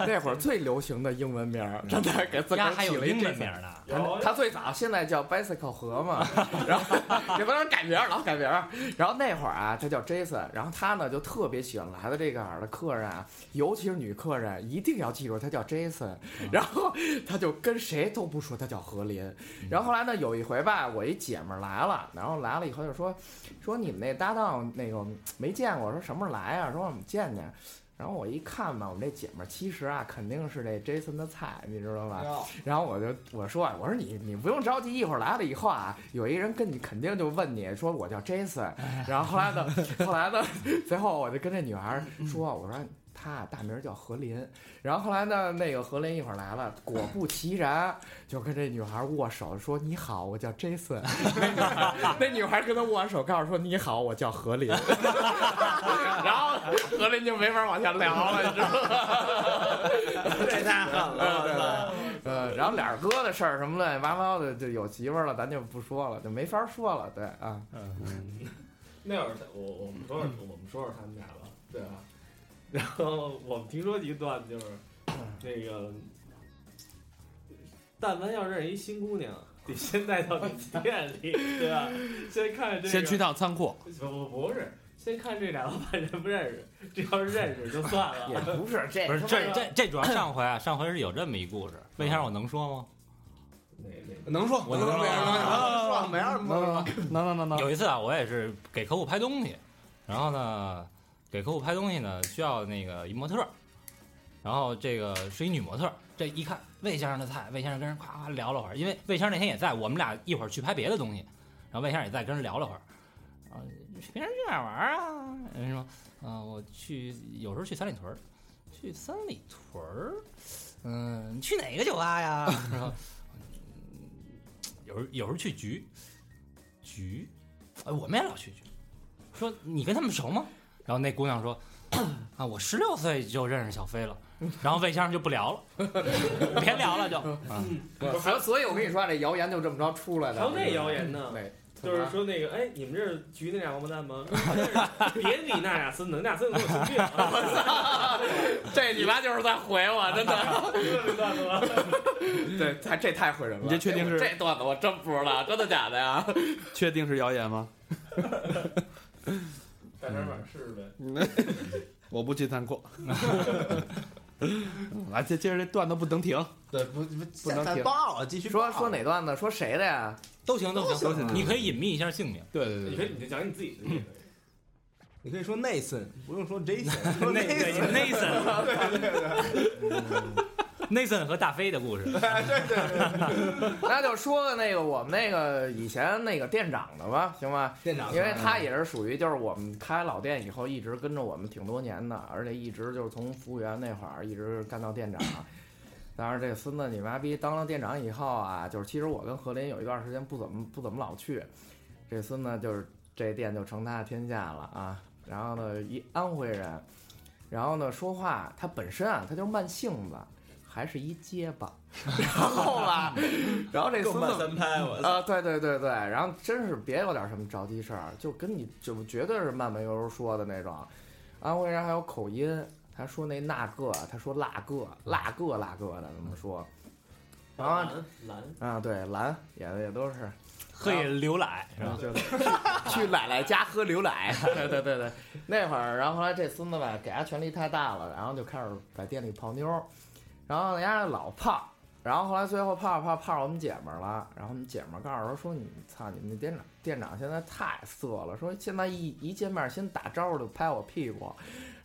那会儿最流行的英文名儿，真的给自个儿起了英文名呢。他他最早现在叫 bicycle 河嘛，然后也不能改名儿，老改名儿。然后那会儿啊，他叫 Jason，然后他呢就特别喜欢来的这个儿的客人啊，尤其是女客人，一定要记住他叫 Jason。然后他就跟谁都不说他叫何林。然后后来呢，有一回吧，我一姐们儿来了，然后来了以后就说说你们那搭档那个没见过，说什么时候来啊？说我们见见。然后我一看吧，我们这姐们儿其实啊，肯定是这 Jason 的菜，你知道吧？然后我就我说啊，我说你你不用着急，一会儿来了以后啊，有一人跟你肯定就问你说我叫 Jason，然后后来呢，后来呢，最后我就跟这女孩说，我说她大名叫何林，然后后来呢，那个何林一会儿来了，果不其然就跟这女孩握手说你好，我叫 Jason，那女孩那女孩跟他握完手，告诉说你好，我叫何林，然后何林就没法往下聊了，你知道吗？这 太狠了对对，呃，然后俩哥的事儿什么乱七八糟的，就有媳妇儿了，咱就不说了，就没法说了，对啊，嗯。那会儿我我们说说我们说说他们俩吧，对吧？然后我们听说一段就是那个，但凡要认识一新姑娘，得先带到你店里，对吧？先看这个，先去趟仓库，不不不是，先看这俩老板认不认识，这要是认识就算了也了。不是这不是这这这主要上回啊，上回是有这么一故事，魏先生我能说吗？能说，我能说能说，没人能能能能能能有一次啊，我也是给客户拍东西，然后呢，给客户拍东西呢需要那个一模特，然后这个是一女模特，这一看魏先生的菜，魏先生跟人夸夸聊了会儿，因为魏先生那天也在，我们俩一会儿去拍别的东西，然后魏先生也在跟人聊了会儿，啊，平时去哪玩啊？人说，啊，我去，有时候去三里屯儿，去三里屯儿，嗯，你去哪个酒吧呀？然后，有时候有时候去局，局，哎，我们也老去局。说你跟他们熟吗？然后那姑娘说，啊，我十六岁就认识小飞了。然后魏先生就不聊了，别聊了就。啊，所以所以我跟你说，这谣言就这么着出来的。还有那谣言呢对，就是说那个，哎，你们这是局那俩王八蛋吗？别理那俩孙子，那俩孙子给我生病。这你妈就是在毁我，真的。这段子吗？对，太这太毁人了。你这确定是这段子？我真不知道，真的假的呀？确定是谣言吗？试试呗。我不去参过。来，接接着这段子不能停，对，不不不能停。报啊，继续说说哪段子？说谁的呀？都行都行都行你可以隐秘一下姓名。对对对你可以，你就讲你自己的。你可以说 Nathan，不用说 Jason。那 对 Nathan，对对对。Nathan 和大飞的故事。对对对 那就说个那个我们那个以前那个店长的吧，行吧？店长因为他也是属于就是我们开老店以后一直跟着我们挺多年的，而且一直就是从服务员那会儿一直干到店长。当然，这个孙子你妈逼当了店长以后啊，就是其实我跟何林有一段时间不怎么不怎么老去，这孙子就是这店就成他的天下了啊。然后呢，一安徽人，然后呢说话他本身啊他就是慢性子，还是一结巴，然后吧，然后这孙子三拍，我啊，对对对对，然后真是别有点什么着急事儿，就跟你就绝对是慢慢悠悠说的那种。安徽人还有口音，他说那那个，他说那个那个那个的怎么说？然后蓝。啊，对，蓝也也都是。喝牛奶是吧？去奶奶家喝牛奶。对对对对，那会儿，然后后来这孙子吧，给他权力太大了，然后就开始在店里泡妞儿，然后人家老泡，然后后来最后泡着泡着泡我们姐们儿了，然后我们姐们儿告诉他说：“你操，你们那店长店长现在太色了，说现在一一见面先打招呼就拍我屁股，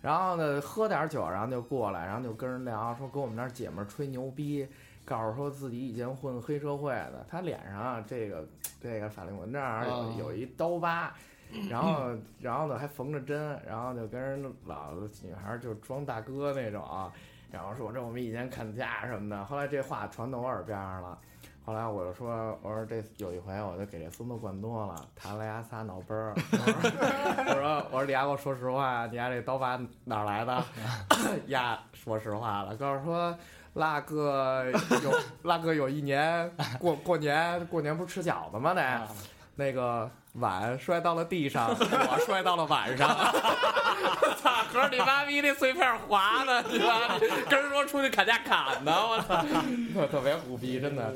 然后呢喝点酒，然后就过来，然后就跟人聊，说跟我们那儿姐们儿吹牛逼。”告诉说自己以前混黑社会的，他脸上啊这个这个法令纹这儿有有一刀疤，然后然后呢还缝着针，然后就跟人老女孩儿就装大哥那种，然后说这我们以前砍价什么的。后来这话传到我耳边上了，后来我就说我说这有一回我就给这孙子灌多了，弹了牙仨脑崩儿。我说我说李丫给我说实话，你丫这刀疤哪儿来的？呀说实话了，告诉说。那个有那个有一年过过年过年不是吃饺子吗？得那个碗摔到了地上，我摔到了碗上。操！可是你妈逼那碎片滑的，你妈跟人说出去砍价砍的，我操！特特别虎逼，真的。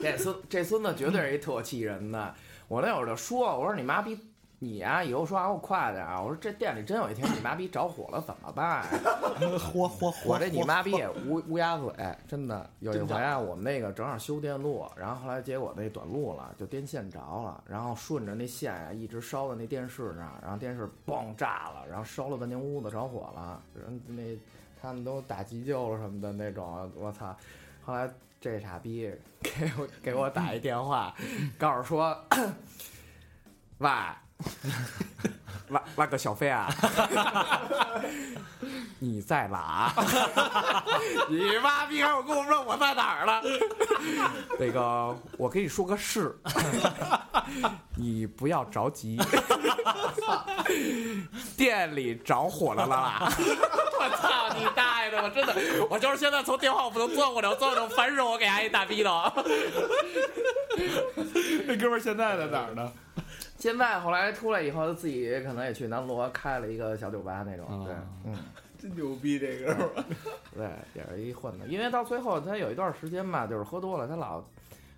这孙这孙子绝对是一特气人的。我那会儿就说，我说你妈逼。你呀、以后说话给我快点啊！我说这店里真有一天你妈逼着火了怎么办、火火火！我这你妈逼也乌乌鸦嘴，真的。有一回啊，我们那个正好修电路，然后后来结果那短路了，就电线着了，然后顺着那线呀、一直烧到那电视那儿，然后电视嘣炸了，然后烧了半间屋子着火了，人那他们都打急救了什么的那种，我操！后来这傻逼给我给我打一电话，告诉说，喂。那那个小飞啊，你在哪？你妈逼！还有跟我问我在哪儿了？那个，我跟你说个事，你不要着急，店里着火了啦！我操你大爷的！我真的，我就是现在从电话我不能钻过来，我钻过来，烦死我给他一大逼的。那哥们现在在哪儿呢？现在后来出来以后，自己可能也去南锣开了一个小酒吧那种，对，嗯，真牛逼这个。对，也是一混的。因为到最后他有一段时间吧，就是喝多了，他老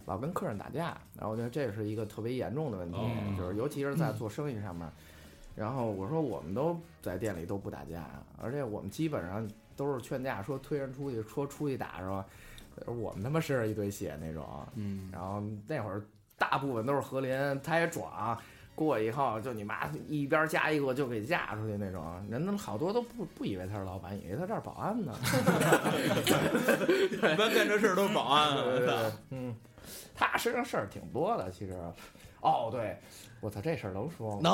老跟客人打架，然后我觉得这是一个特别严重的问题，就是尤其是在做生意上面。然后我说我们都在店里都不打架，而且我们基本上都是劝架，说推人出去，说出去打是吧？我们他妈身上一堆血那种，嗯，然后那会儿大部分都是何林，他也壮，过以后就你妈一边加一个就给嫁出去那种，人他好多都不不以为他是老板，以为他这儿保安呢。一般干这事儿都是保安嗯，他身上事儿挺多的，其实。哦，对，我操，这事儿能说吗？能。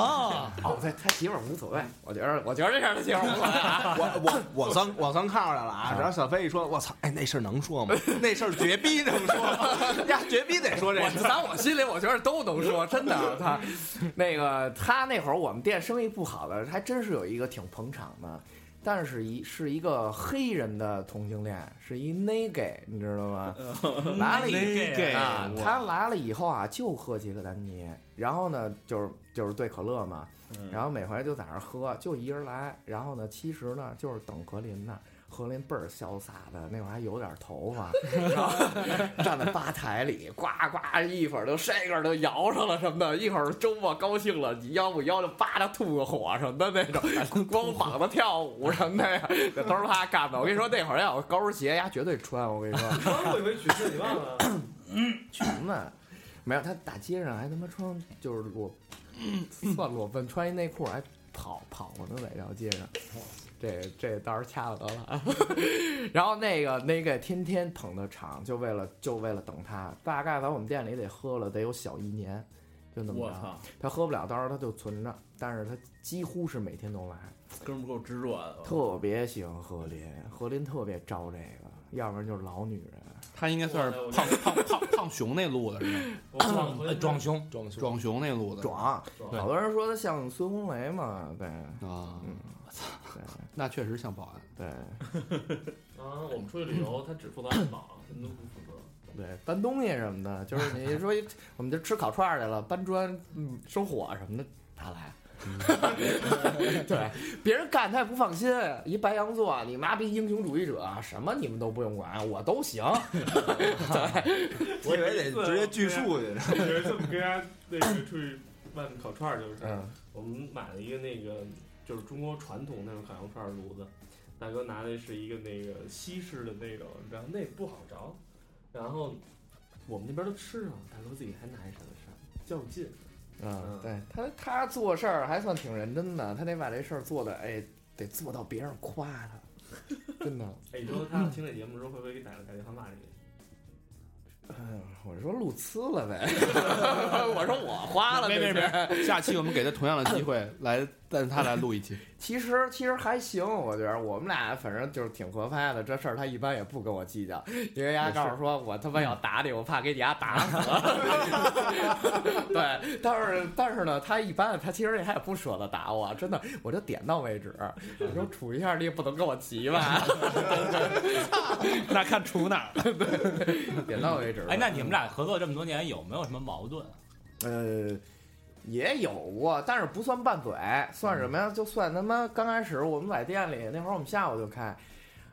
哦，对他媳妇儿无所谓，我觉得，我觉得这事儿他媳妇儿无所谓啊。我我我算我算看出来了啊！然后小飞一说，我操，哎，那事儿能说吗？那事儿绝逼能说，呀，绝逼得说这事儿。在我心里，我觉得都能说，真的。他那个他那会儿我们店生意不好的，还真是有一个挺捧场的。但是一是一个黑人的同性恋，是一 n gay，你知道吗？来了以 gay 啊，他来了以后啊，就喝杰克丹尼，然后呢，就是就是兑可乐嘛，然后每回就在那儿喝，就一人来，然后呢，其实呢就是等格林呢。何林倍儿潇洒的，那会儿还有点头发，然后 站在吧台里，呱呱一会儿都 shaker 都摇上了什么的，一会儿周末高兴了，你要不腰就叭的吐个火什么的那种，光膀子跳舞什么的呀，这都是他干的。我跟你说，那会儿要有高跟鞋，丫绝对穿。我跟你说，穿过一回裙子，你忘了？裙子没有，他大街上还他妈穿就是裸，算裸奔，穿一内裤还跑跑过呢，在这条街上。这这到时候掐了得了啊。然后那个那个天天捧的场，就为了就为了等他，大概在我们店里得喝了得有小一年，就那么着。我操，他喝不了，到时候他就存着，但是他几乎是每天都来，哥们儿够执着的。特别喜欢何林，何林特别招这个，要不然就是老女人。他应该算是胖胖胖胖熊那路的是吗？我忘了呃装凶，装修壮熊那路的。壮，装好多人说他像孙红雷嘛，对啊，嗯我操，那确实像保安。对啊，我们出去旅游，他只负责安保，什么都不负责。对，搬东西什么的，就是你 说我们就吃烤串儿去了，搬砖、嗯生火什么的，他来。对，别人干他也不放心，一白羊座，你妈逼英雄主义者，什么你们都不用管，我都行。对，我以为得直接锯树去。有一次我们跟人家那个出去外面烤串儿，就是嗯我们买了一个那个就是中国传统那种烤羊串儿炉子，大哥拿的是一个那个西式的那种，然后那不好着，然后我们那边都吃上了，大哥自己还拿一闪子扇，较劲。嗯，对他他做事儿还算挺认真的，他得把这事儿做的，哎，得做到别人夸他，真的。哎，你说他要听这节目的时候，会不会给打个打电话骂你？嗯，我说路痴了呗，我说我花了没没这钱。没，下期我们给他同样的机会来，但是他来录一期。其实其实还行，我觉得我们俩反正就是挺合拍的。这事儿他一般也不跟我计较，因为丫告诉说我他妈要打你，我怕给你丫打死。对，但是但是呢，他一般他其实他也不舍得打我，真的，我就点到为止。你说处一下，你也不能跟我急吧？那看处哪儿？点到为止。哎，那你们俩合作这么多年，有没有什么矛盾？呃，也有过，但是不算拌嘴，算什么呀？就算他妈刚开始我们在店里那会儿，我们下午就开。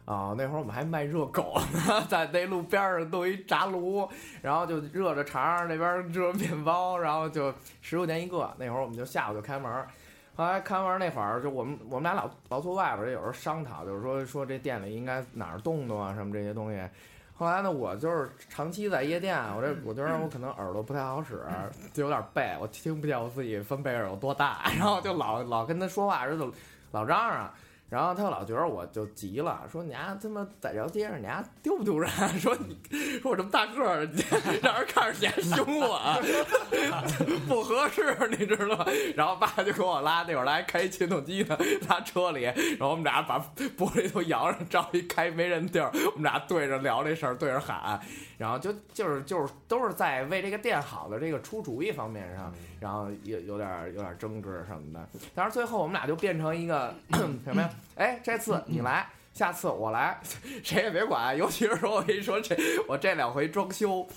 啊、那会儿我们还卖热狗呢，在那路边儿上弄一炸炉，然后就热着肠儿，那边热面包，然后就十块钱一个。那会儿我们就下午就开门儿，后来开门那会儿就我们我们俩老老坐外边儿，有时候商讨，就是说说这店里应该哪儿动动啊什么这些东西。后来呢，我就是长期在夜店，我这我觉得我可能耳朵不太好使，就有点背，我听不见我自己分贝尔有多大，然后就老老跟他说话时候就老嚷嚷。然后他老觉得我就急了，说你丫他妈在这条街上，你丫丢不丢人？说你说我这么大个儿，你让人看着你还凶我，不合适，你知道吗？然后爸就给我拉，那会儿还开切动机呢，拉车里，然后我们俩把玻璃都摇上，找一开没人地儿，我们俩对着聊这事儿，对着喊，然后就就是就是都是在为这个店好的这个出主意方面上，然后有有点有点争执什么的。但是最后我们俩就变成一个 什么呀？哎，这次你来。下次我来，谁也别管。尤其是说，我跟你说，这我这两回装修，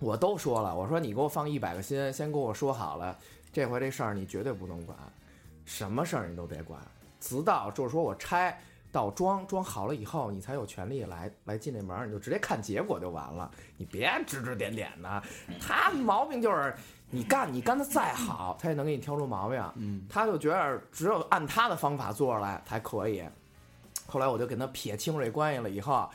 我都说了，我说你给我放一百个心，先跟我说好了，这回这事儿你绝对不能管，什么事儿你都别管，直到就是说我拆到装装好了以后，你才有权利来来进这门儿，你就直接看结果就完了，你别指指点点的。他毛病就是你干你干的再好，他也能给你挑出毛病。嗯，他就觉得只有按他的方法做出来才可以。后来我就跟他撇清这关系了以后，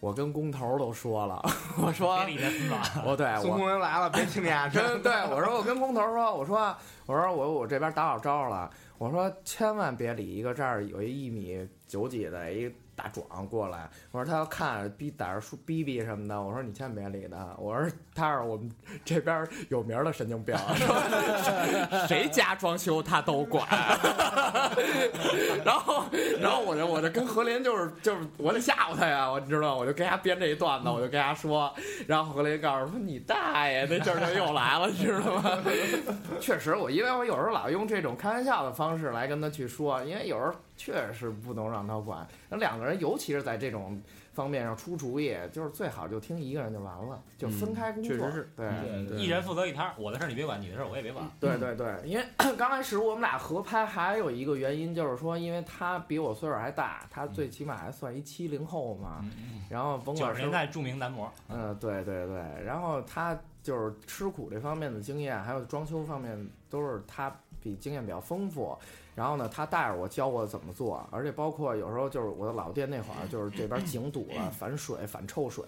我跟工头都说了，我说别理 对孙我红雷来了，别听你俩真 对我说，我跟工头说，我说我说我我这边打好招了，我说千万别理一个这儿有一一米九几的一大壮过来，我说他要看逼在这儿说逼逼什么的，我说你千万别理他，我说他是我们这边有名的神经病，说 谁家装修他都管，然后然后我就我就跟何林就是就是我得吓唬他呀，我知道，我就跟他编这一段子，我就跟他说，然后何林告诉我说你大爷，那劲儿就又来了，你知道吗？确实，我因为我有时候老用这种开玩笑的方式来跟他去说，因为有时候确实是不能让他管。那两个人，尤其是在这种方面上出主意，就是最好就听一个人就完了，就分开工作。嗯确实是对。嗯对一人负责一摊儿，我的事儿你别管，你的事儿我也别管。对对对，因为 刚开始我们俩合拍，还有一个原因就是说，因为他比我岁数还大，他最起码还算一七零后嘛。然后甭九管是十年代著名男模，嗯，对对对，然后他就是吃苦这方面的经验，还有装修方面都是他比经验比较丰富。然后呢，他带着我教我怎么做，而且包括有时候就是我的老店那会儿，就是这边井堵了，反水、反臭水，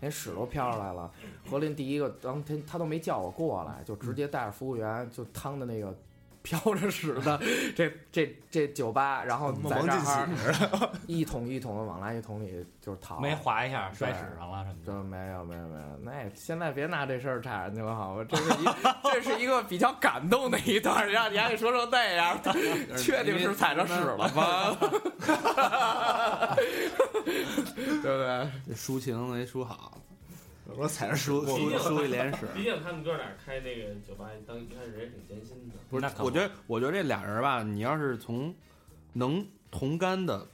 连屎都飘出来了。何林第一个当天他都没叫我过来，就直接带着服务员就趟的那个飘着屎的 这这这酒吧，然后在这儿 一桶一桶的往垃圾桶里就是淘。没划一下摔屎上了什么的。这没有没有没有，那现在别拿这事儿缠去了，好吧？这是一这是一个比较感动的一段，让你还得说成那样，确定是踩着屎了吗？对不对？这抒情没抒好，我踩着输我输输一脸屎。毕竟他们哥俩开那个酒吧，当一开始也挺艰辛的。不是那，我觉得，我觉得这俩人吧，你要是从能同甘的，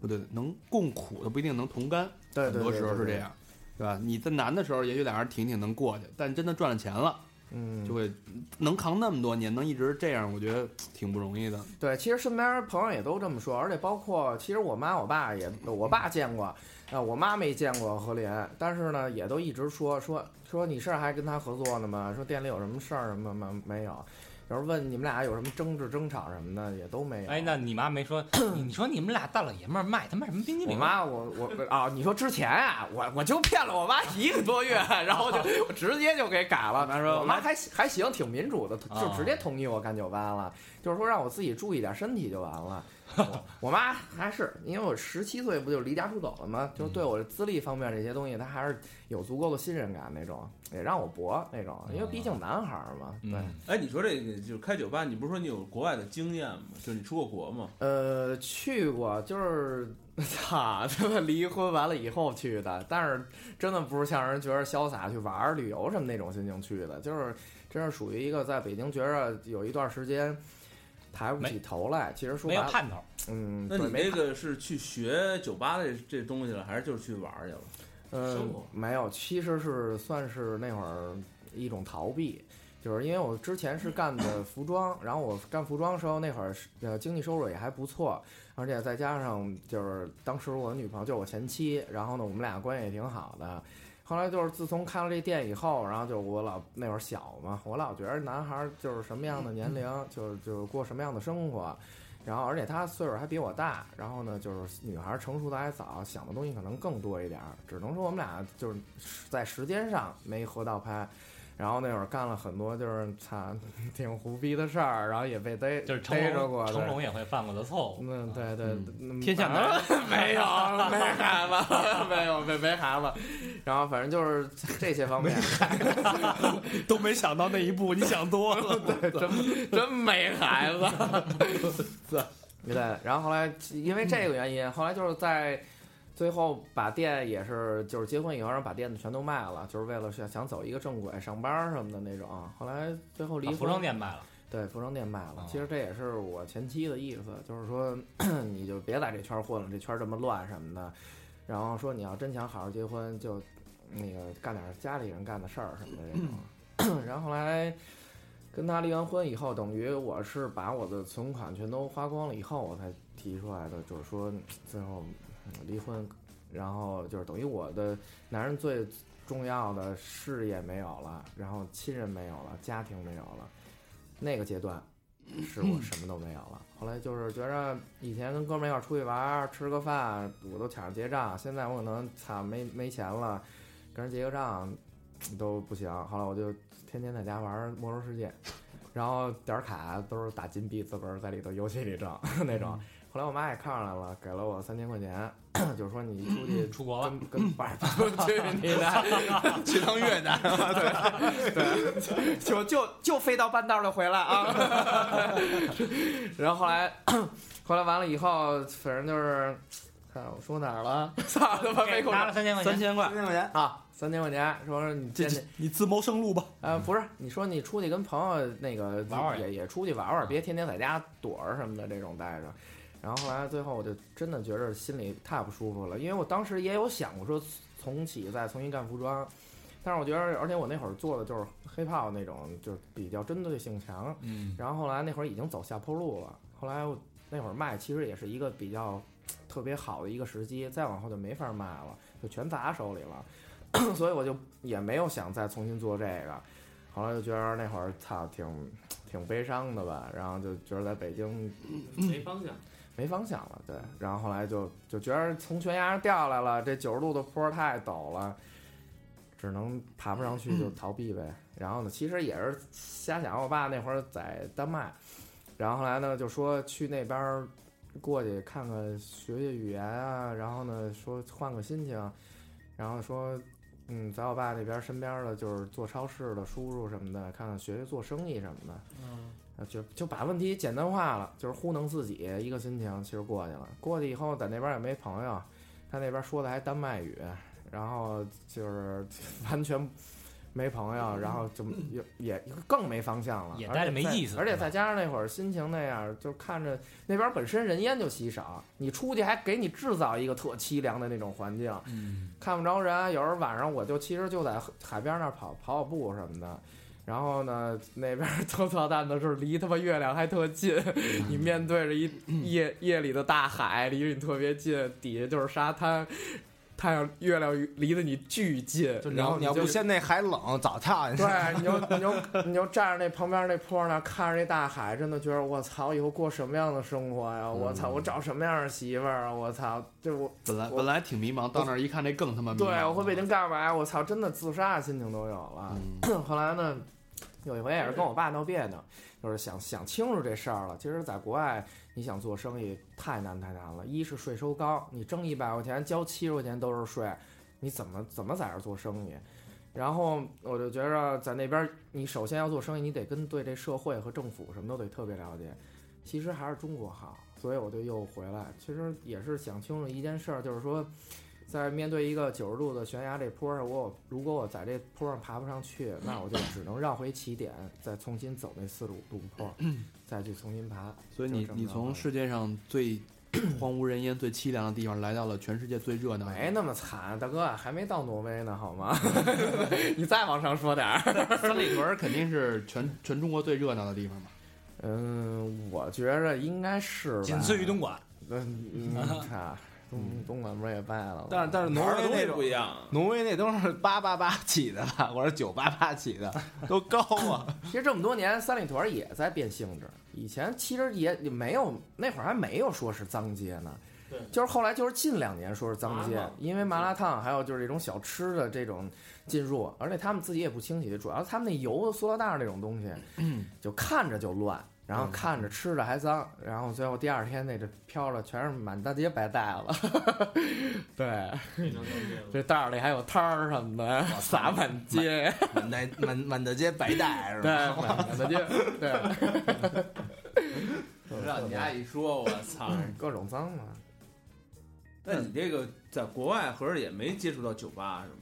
不对，能共苦的不一定能同甘，对对，很多时候是这。样，对吧？你在难的时候，也许俩人挺挺能过去，但真的赚了钱了，嗯，就会能扛那么多年，能一直这样，我觉得挺不容易的。对，其实身边朋友也都这么说，而且包括其实我妈我爸也，我爸见过，啊，我妈没见过何莲，但是呢，也都一直说说说你是还跟他合作呢吗？说店里有什么事儿什么没？没有。有时候问你们俩有什么争执、争吵什么的，也都没有。哎，那你妈没说？你你说你们俩大老爷们儿卖他妈什么冰激凌？我妈，我我啊，你说之前啊，我我就骗了我妈一个多月，然后就 我直接就给改了。她说我妈还还行，挺民主的，就啊直接同意我干酒吧了，就是说让我自己注意点身体就完了。我 我妈还是因为我十七岁不就离家出走了吗？就对我资历方面这些东西，她还是有足够的信任感那种，也让我搏那种，因为毕竟男孩儿嘛。对，嗯哎，你说这个就是开酒吧，你不是说你有国外的经验吗？就是你出过国吗？呃，去过，就是操，他妈离婚完了以后去的，但是真的不是像人觉得潇洒去玩儿旅游什么那种心情去的，就是真是属于一个在北京觉着有一段时间抬不起头来。其实说白了，没有盼头。嗯，那你对没这个是去学酒吧这这东西了，还是就是去玩儿去了？呃没有，其实是算是那会儿一种逃避。就是因为我之前是干的服装，然后我干服装的时候，那会儿呃经济收入也还不错，而且再加上就是当时我的女朋友就是我前妻，然后呢我们俩关系也挺好的。后来就是自从开了这店以后，然后就我老那会儿小嘛，我老觉得男孩儿就是什么样的年龄就就过什么样的生活，然后而且他岁数还比我大，然后呢就是女孩儿成熟的还早，想的东西可能更多一点儿，只能说我们俩就是在时间上没合到拍。然后那会儿干了很多就是惨挺胡逼的事儿，然后也被逮就是逮着过，成龙也会犯过的错误。嗯，对对，嗯天下男 没有没孩子，没有没没孩子，然后反正就是这些方面，都没想到那一步，你想多了。对真真没孩子。对，然后后来因为这个原因，后来就是在最后把店也是就是结婚以后，然后把店子全都卖了，就是为了想想走一个正轨，上班儿什么的那种。后来最后离婚，服装店卖了，对，服装店卖了哦。其实这也是我前妻的意思，就是说 你就别在这圈儿混了，这圈儿这么乱什么的。然后说你要真想好好结婚，就那个干点家里人干的事儿什么的这种。然后后来跟他离完婚以后，等于我是把我的存款全都花光了以后，我才提出来的，就是说最后嗯离婚，然后就是等于我的男人最重要的事业没有了，然后亲人没有了，家庭没有了，那个阶段是我什么都没有了。后来就是觉着以前跟哥们儿一块儿出去玩，吃个饭我都抢着结账，现在我可能操没没钱了，跟人结个账都不行。后来我就天天在家玩儿魔兽世界，然后点儿卡都是打金币自个儿在里头游戏里挣 那种。后来我妈也看上来了，给了我三千块钱，就是说你出去出国了。跟跟不是不去你的，去趟越南，对，就就就飞到半道儿就回来啊。然后后来，后来完了以后，反正就是，看我说哪儿了？操他妈没空拿了三千块钱，三千块三，千块钱，啊！三千块钱，说你这这见见你自谋生路吧。呃，不是，你说你出去跟朋友那个玩玩也也出去玩玩，别天天在家躲着什么的这种待着。然后后来最后我就真的觉着心里太不舒服了，因为我当时也有想过说重启再重新干服装，但是我觉得，而且我那会儿做的就是黑炮那种，就是比较针对性强。嗯，然后后来那会儿已经走下坡路了，后来我那会儿卖其实也是一个比较特别好的一个时机，再往后就没法卖了，就全砸手里了，所以我就也没有想再重新做这个。后来就觉得那会儿操挺挺悲伤的吧，然后就觉得在北京没方向。没方向了，对。然后后来就就觉得从悬崖上掉下来了，这九十度的坡太陡了，只能爬不上去就逃避呗。然后呢，其实也是瞎想，我爸那会儿在丹麦，然后后来呢就说去那边儿过去看看学学语言啊，然后呢说换个心情，然后说。嗯，在我爸那边身边的就是做超市的叔叔什么的，看看学学做生意什么的。嗯，啊，就就把问题简单化了，就是糊弄自己一个心情，其实过去了。过去以后，在那边也没朋友，他那边说的还丹麦语，然后就是 完全没朋友，然后就 也也更没方向了，也待着没意思而且再加上那会儿心情那样，就看着那边本身人烟就稀少，你出去还给你制造一个特凄凉的那种环境，嗯，看不着人。有时候晚上我就其实就在海边那儿跑跑跑步什么的。然后呢，那边特操蛋的是离他妈月亮还特近，你面对着一夜夜里的大海，离着你特别近，底下就是沙滩，太阳月亮离得你巨近，就你然后你要不嫌那海冷，早跳下去。对，你就你就你就站着那旁边那坡那儿看着那大海，真的觉得我操，以后过什么样的生活呀？我操，我找什么样的媳妇儿啊？我操，这我我本来本来挺迷茫，到那儿一看，这更他妈迷茫。对我回北京干嘛呀？我操，真的自杀的心情都有了。嗯 后来呢，有一回也是跟我爸闹别扭，就是想想清楚这事儿了。其实，在国外你想做生意太难太难了，一是税收高，你挣一百块钱交七十块钱都是税，你怎么怎么在这儿做生意？然后我就觉着在那边，你首先要做生意，你得跟对这社会和政府什么都得特别了解。其实还是中国好，所以我就又回来。其实也是想清楚一件事儿，就是说，在面对一个九十度的悬崖这坡上，我如果我在这坡上爬不上去，那我就只能绕回起点，再重新走那四十五度坡，再去重新爬。所以你你从世界上最 荒无人烟、最凄凉的地方，来到了全世界最热闹的。没那么惨，大哥还没到挪威呢，好吗？你再往上说点儿。三里屯肯定是全全中国最热闹的地方嘛。嗯，我觉着应该是吧仅次于东莞。嗯，嗯操，东东莞不是也败了吗？但是但是挪威那不一样。挪威那都是八八八起的吧，或者九八八起的，都高啊。其实这么多年，三里屯也在变性质。以前其实也也没有，那会儿还没有说是脏街呢。对就是后来就是近两年说是脏街，因为麻辣烫还有就是这种小吃的这种进入，而且他们自己也不清洗，主要他们那油塑料袋儿那种东西，就看着就乱，然后看着吃着还脏，然后最后第二天那这飘了全是满大街白带了。对。这袋儿里还有摊儿什么的，撒满街。满大满满大街白带是 对，吧？满大街，对。让你丫一说，我操！各种脏嘛。那你这个在国外合着也没接触到酒吧是吗？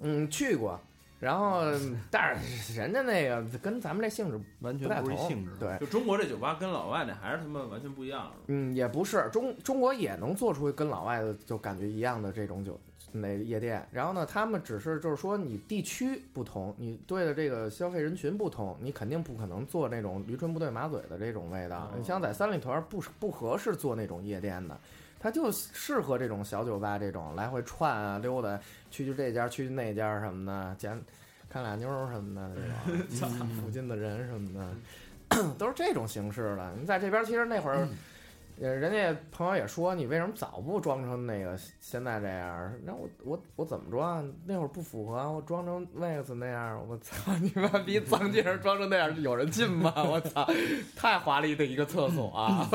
嗯，去过，然后但是人家那个跟咱们这性质完全不是一性质。，对，就中国这酒吧跟老外那还是他妈完全不一样，嗯，也不是中中国也能做出跟老外的就感觉一样的这种酒那夜店，然后呢，他们只是就是说你地区不同，你对的这个消费人群不同，你肯定不可能做那种驴唇不对马嘴的这种味道。哦你像在三里屯不不合适做那种夜店的。它就适合这种小酒吧，这种来回串啊溜达，去去这家，去去那家什么的，捡看俩妞儿什么的这种，附近的人什么的，都是这种形式的。你在这边其实那会儿，呃，人家朋友也说你为什么早不装成那个现在这样？那我我我怎么装？那会儿不符合，我装成 Max 那样，我操你妈逼！脏街上装成那样，有人进吗？我操，太华丽的一个厕所啊！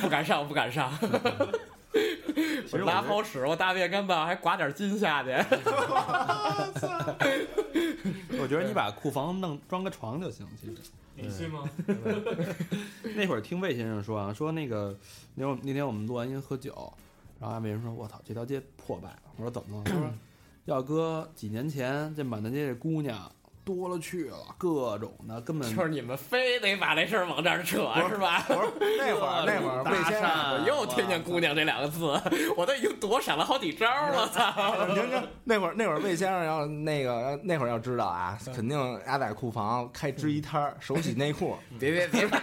不敢上，不敢上。我拉泡屎，我大便干吧，还刮点金下去。我觉得你把库房弄装个床就行。其实你信吗？那会儿听魏先生说啊，说那个那会儿那天我们录完音喝酒，然后阿魏人说：“我操，这条街破败了。”我说：“怎么了？”他说：“ 要搁几年前，这满大街这姑娘多了去了，各种的，根本就是你们非得把这事儿往这儿扯是吧？不是 那会儿那会儿魏先生，我又听见“姑娘”这两个字，我都已经躲闪了好几招了，操！你听听，那会儿那会儿魏先生要那个那会儿要知道啊，肯定压在库房开制衣摊儿，手洗内裤，别别别，不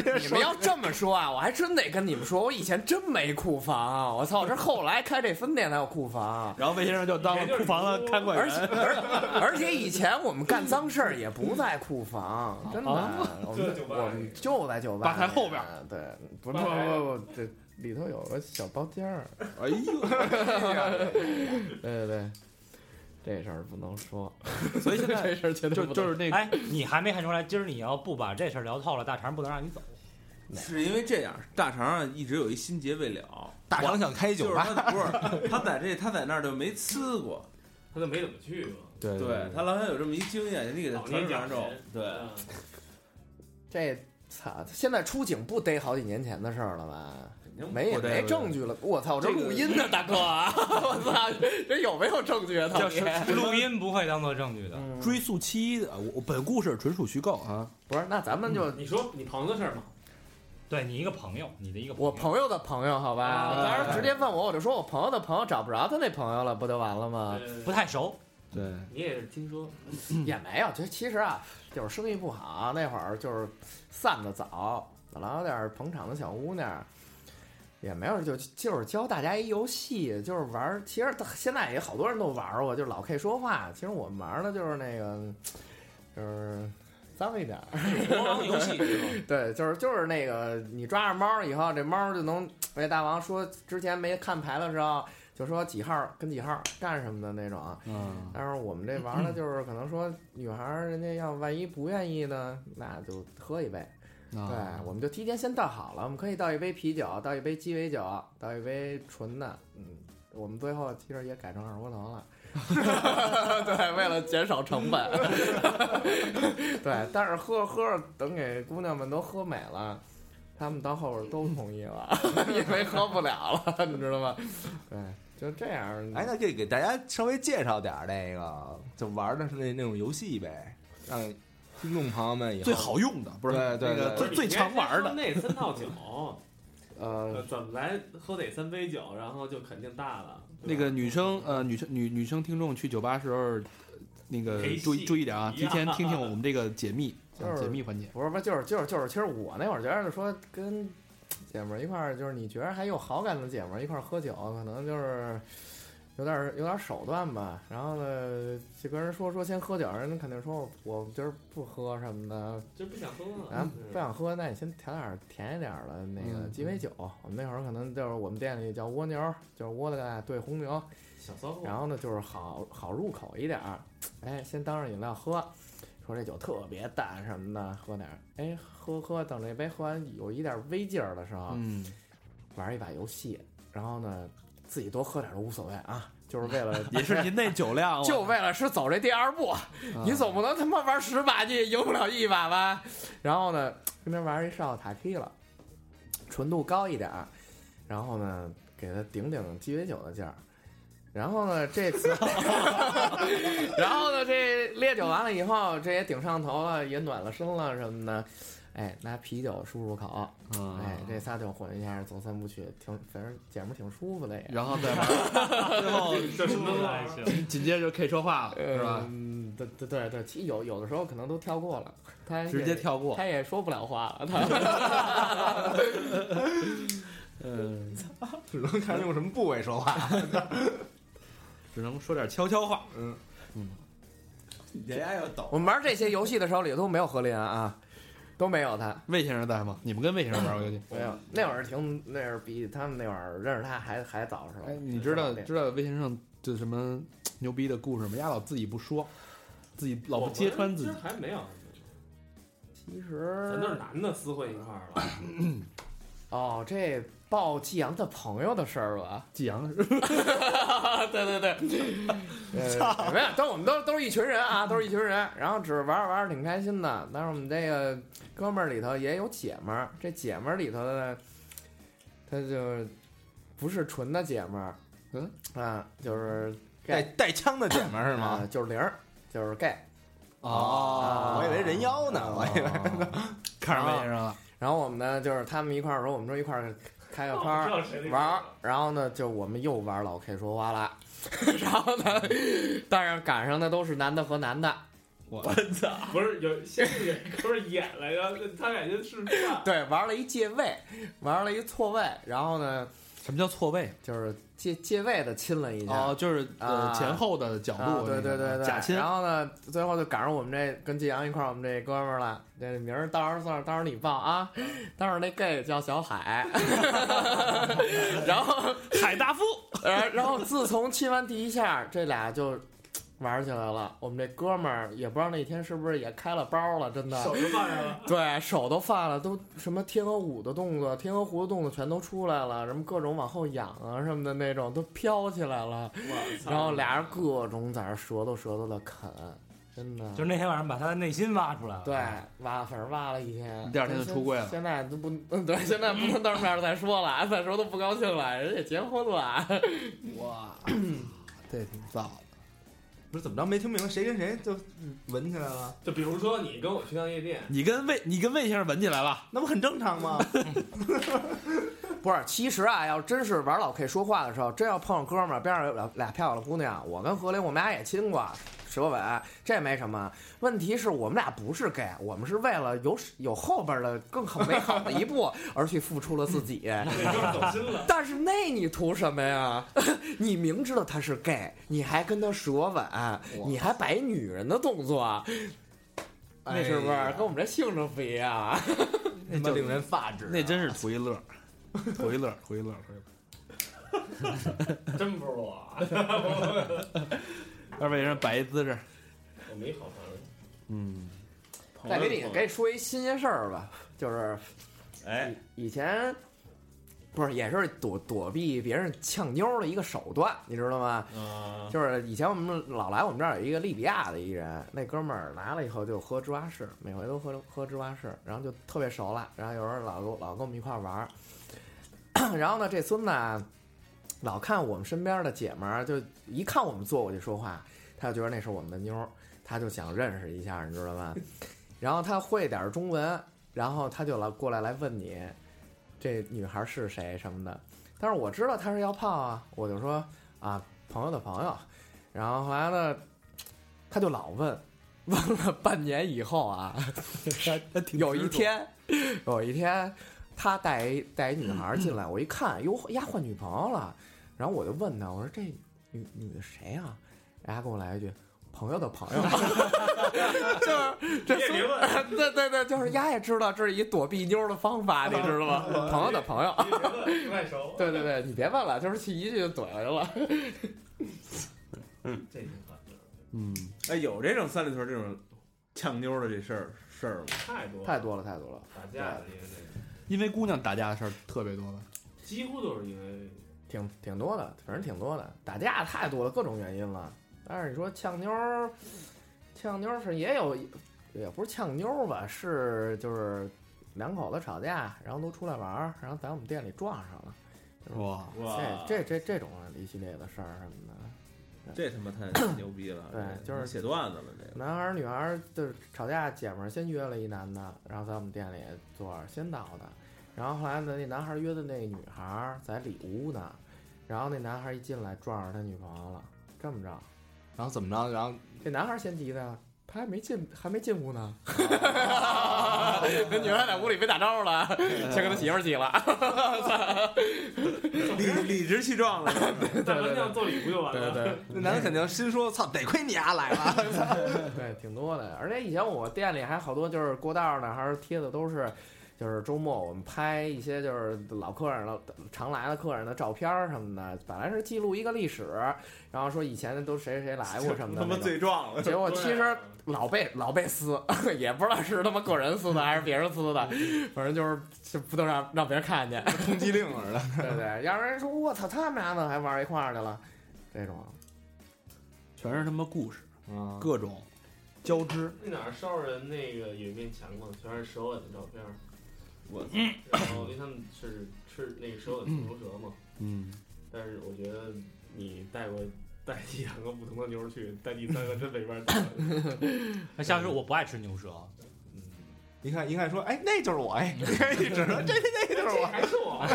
是你们要这么说啊，我还真得跟你们说，我以前真没库房，我操，是后来开这分店才有库房。然后魏先生就当了库房的看管而且。而而且以前我们干脏事儿也不在库房，真的，我们就在酒吧我们就在酒吧吧台后边儿。对，不不不不，这里头有个小包间儿。哎呦，对 对对，这事儿不能说，所以现在这事儿绝对就不能就是那个哎，你还没看出来，今儿你要不把这事儿聊透了，大肠不能让你走。是因为这样，大肠啊一直有一心结未了。大肠想开就是酒吧，他不是他在这他在那儿就没呲过，他就没怎么去过。对对他老想有这么一经验，你给他传授传授讲。对，嗯这操，现在出警不逮好几年前的事儿了吧？肯定没证据了，我操！这这录音呢，大哥啊！我操，这有没有证据啊？到底？录音不会当做证据的。嗯追溯期的，我我本故事纯属虚构啊。不是，那咱们就你说你朋友的事儿嘛？对你一个朋友，你的一个我友朋友的朋友，好吧？啊当然直接问我，我就说我朋友的朋友找不着他那朋友了，不就完了吗？呃不太熟，对，你也是听说，也没有，就其实啊，就是生意不好，那会儿就是散的早，老有点捧场的小姑娘，也没有就就是教大家一游戏，就是玩儿。其实现在也好多人都玩儿过，就是老 K 说话。其实我们玩的就是那个，就是脏一点儿。国王游戏？对，就是就是那个，你抓着猫以后，这猫就能 被大王说之前没看牌的时候，就说几号跟几号干什么的那种。嗯，但是我们这玩的就是可能说女孩儿人家要万一不愿意呢，那就喝一杯。对，啊我们就提前先倒好了，我们可以倒一杯啤酒，倒一杯鸡尾酒，倒一杯纯的。嗯，我们最后其实也改成二锅头了。对，为了减少成本。对，但是喝着喝着，等给姑娘们都喝美了，他们到后边都同意了，因为喝不了了，你知道吗？对，就这样。哎，那就给大家稍微介绍点儿那个，就玩的是那那种游戏呗，让听众朋友们以后最好用的不是对对那个对最最常玩的。那三套酒，呃呃，怎么来喝得三杯酒，然后就肯定大了。那个女生呃女生女女生听众去酒吧时候，呃那个注意注意点啊，一样提前听听我们这个解密 就是解密环节。不是不是，就是就是就是，其实我那会儿觉得说跟姐们儿一块儿，就是你觉得还有好感的姐们儿一块儿喝酒，可能就是有点儿有点儿手段吧。然后呢，就跟人说说先喝酒，人家肯定说我我今儿不喝什么的，就不想喝了。咱不想喝，那你先调点儿甜一点儿的那个嗯鸡尾酒。我们那会儿可能就是我们店里叫蜗牛，就是窝的盖兑红牛。小骚货，然后呢，就是好好入口一点儿，哎，先当着饮料喝，说这酒特别淡什么的，喝点儿，哎，喝喝，等这杯喝完有一点微劲儿的时候，嗯，玩一把游戏，然后呢，自己多喝点儿都无所谓啊，就是为了也是您那酒量，就为了是走这第二步，你总不能他妈玩十把你也赢不了一把吧？然后呢，跟边玩一上塔 K 了，纯度高一点儿，然后呢，给他顶顶鸡尾酒的劲儿。然后呢，这次，然后呢，这烈酒完了以后，这也顶上头了，也暖了身了什么的，哎，拿啤酒漱漱口，嗯哎，这仨酒混一下，走三步去，挺反正姐们儿挺舒服的也。然后 再玩，最后这什么来着？紧接着就 K 说话了，是吧？嗯，对对对对，其实有有的时候可能都跳过了，他直接跳过他也说不了话了，他。嗯，只能看用什么部位说话。只能说点悄悄话。嗯嗯人家要懂，我们玩这些游戏的时候里都没有何林啊，都没有他，魏先生在吗？你们跟魏先生玩过游戏？没有。那会儿挺那会儿比他们那会儿认识他还还早是吧？哎，你知道知道魏先生就什么牛逼的故事吗？丫老自己不说，自己老不揭穿自己其实。还没有，其实咱都是男的私会一块儿了。哦，这报季阳的朋友的事儿吧？季阳是对对对，呃，没有，都我们都都是一群人啊，都是一群人，然后只是玩着玩着挺开心的。但是我们这个哥们儿里头也有姐们儿，这姐们儿里头呢，他就不是纯的姐们儿，嗯？啊，就是带带枪的姐们儿是吗？啊就是零儿，就是 gay，哦，我以为人妖呢，我以为 看上魏先生了，然后我们呢，就是他们一块儿说，我们说一块儿开个趴玩儿，然后呢，就我们又玩老 K 说话了，然后呢，但是赶上的都是男的和男的，我操！不是有先是有一哥们儿演来着，他俩先示范。对，玩了一借位，玩了一错位，然后呢，什么叫错位？就是借借位的亲了一下。哦，就是呃啊前后的角啊度，对对对对，假亲然后呢，最后就赶上我们这跟季阳一块儿，我们这哥们儿了。这名儿到时候算是到时候你报啊。当时那 gay 叫小海，然后海大富，呃，然后自从亲完第一下，这俩就玩起来了。我们这哥们儿也不知道那天是不是也开了包了，真的。手都放下了，对手都放了，都什么天鹅舞的动作、天鹅湖的动作全都出来了，什么各种往后仰啊什么的那种都飘起来了。我操！然后俩人各种在那舌头舌头的啃，真的。就是那天晚上把他的内心挖出来了。对，挖反正挖了一天，第二天就出柜了现在都不，嗯，对，现在不能当面再说了，再说都不高兴了，人家结婚了。哇，这挺燥的。不是怎么着没听明白，谁跟谁就闻起来了，就比如说你跟我去趟夜店，你跟魏，你跟魏先生闻起来了，那不很正常吗？不是，其实啊，要真是玩老 K 说话的时候，真要碰上哥们儿边上有俩俩漂亮的姑娘，我跟何林我们俩也亲过舌吻，这没什么。问题是我们俩不是 gay，我们是为了有有后边的更好美好的一步 而去付出了自己。你就是走心了。但是那你图什么呀？你明知道他是 gay，你还跟他舌吻，你还摆女人的动作，那是不是跟我们这性质不一样啊？他妈令人发指啊。那真是图一乐，图一乐，图一乐，图一乐。真不是我，让魏先生摆一姿势，我没好朋友。嗯，再给你给你说一新鲜事儿吧，就是哎，以前不是也是躲躲避别人呛妞儿的一个手段，你知道吗？嗯，就是以前我们老来我们这儿有一个利比亚的一人，那哥们儿来了以后就喝芝华士，每回都喝喝芝华士，然后就特别熟了，然后有时候老跟我老跟我们一块儿玩儿。然后呢，这孙子啊老看我们身边的姐们儿，就一看我们坐过去说话，他就觉得那是我们的妞儿，他就想认识一下，你知道吗？然后他会点儿中文，然后他就来过来来问你，这女孩是谁什么的。但是我知道他是要泡啊，我就说啊朋友的朋友。然后后来呢，他就老问，问了半年以后啊，有一天，有一天，他带一带一女孩进来，我一看，哟，丫换女朋友了。然后我就问他，我说这女女的谁啊？人家跟我来一句。朋友的朋友，就是这也别问，对对对，就是丫也知道这是一躲避妞的方法，你知道吗？朋友的朋友，你别问，太熟。对对对，你别问了，就是去一句就怼回去了。嗯这挺好的，嗯，哎，有这种三里屯这种呛妞的这事儿事儿吗？太多太多了，太多了。打架的，因为这个因为姑娘打架的事儿特别多了。几乎都是因为挺挺多的，反正挺多的，打架太多了，各种原因了。但是你说呛妞儿，呛妞儿是也有，也不是呛妞儿吧，是就是两口子吵架，然后都出来玩儿，然后在我们店里撞上了。哇，哇，这这这这种一系列的事儿什么的，这他妈太 牛逼了！对就是写段子了，这个男孩儿女孩儿就是吵架，姐们儿先约了一男的，然后在我们店里坐着先到的，然后后来呢，那男孩儿约的那个女孩儿在里屋呢，然后那男孩儿一进来撞上他女朋友了，这么着，然后怎么着？然后这男孩儿先急的，他还没进还没进屋呢，那女孩在屋里没打招呼了，先跟他媳妇儿急了，理理直气壮了。大门将做礼不就完了？对对那男的肯定心说：“操，得亏你丫来了。对，挺多的，而且以前我店里还好多就是过道儿呢，还是贴的都是。就是周末我们拍一些就是老客人了常来的客人的照片儿什么的，本来是记录一个历史，然后说以前都谁谁谁来过什么的 他妈那种。罪状了。结果其实老被老被撕，也不知道是他妈个人撕的还是别人撕的，反正就是就不能让让别人看见，”通缉令似的。对不对？要不然说我操，他们俩怎么还玩一块儿去了？这种全是他妈故事，啊，各种交织。那哪儿烧人那个有一面墙嘛，全是手吻的照片儿。我然后因为他们是吃那个蛇吻地头蛇嘛，嗯，但是我觉得你带过带两个不同的牛去，带第三个真没法打。那下次我不爱吃牛舌，嗯，一看一看说，哎，那就是我，哎，一指说这那那就是我。还是我，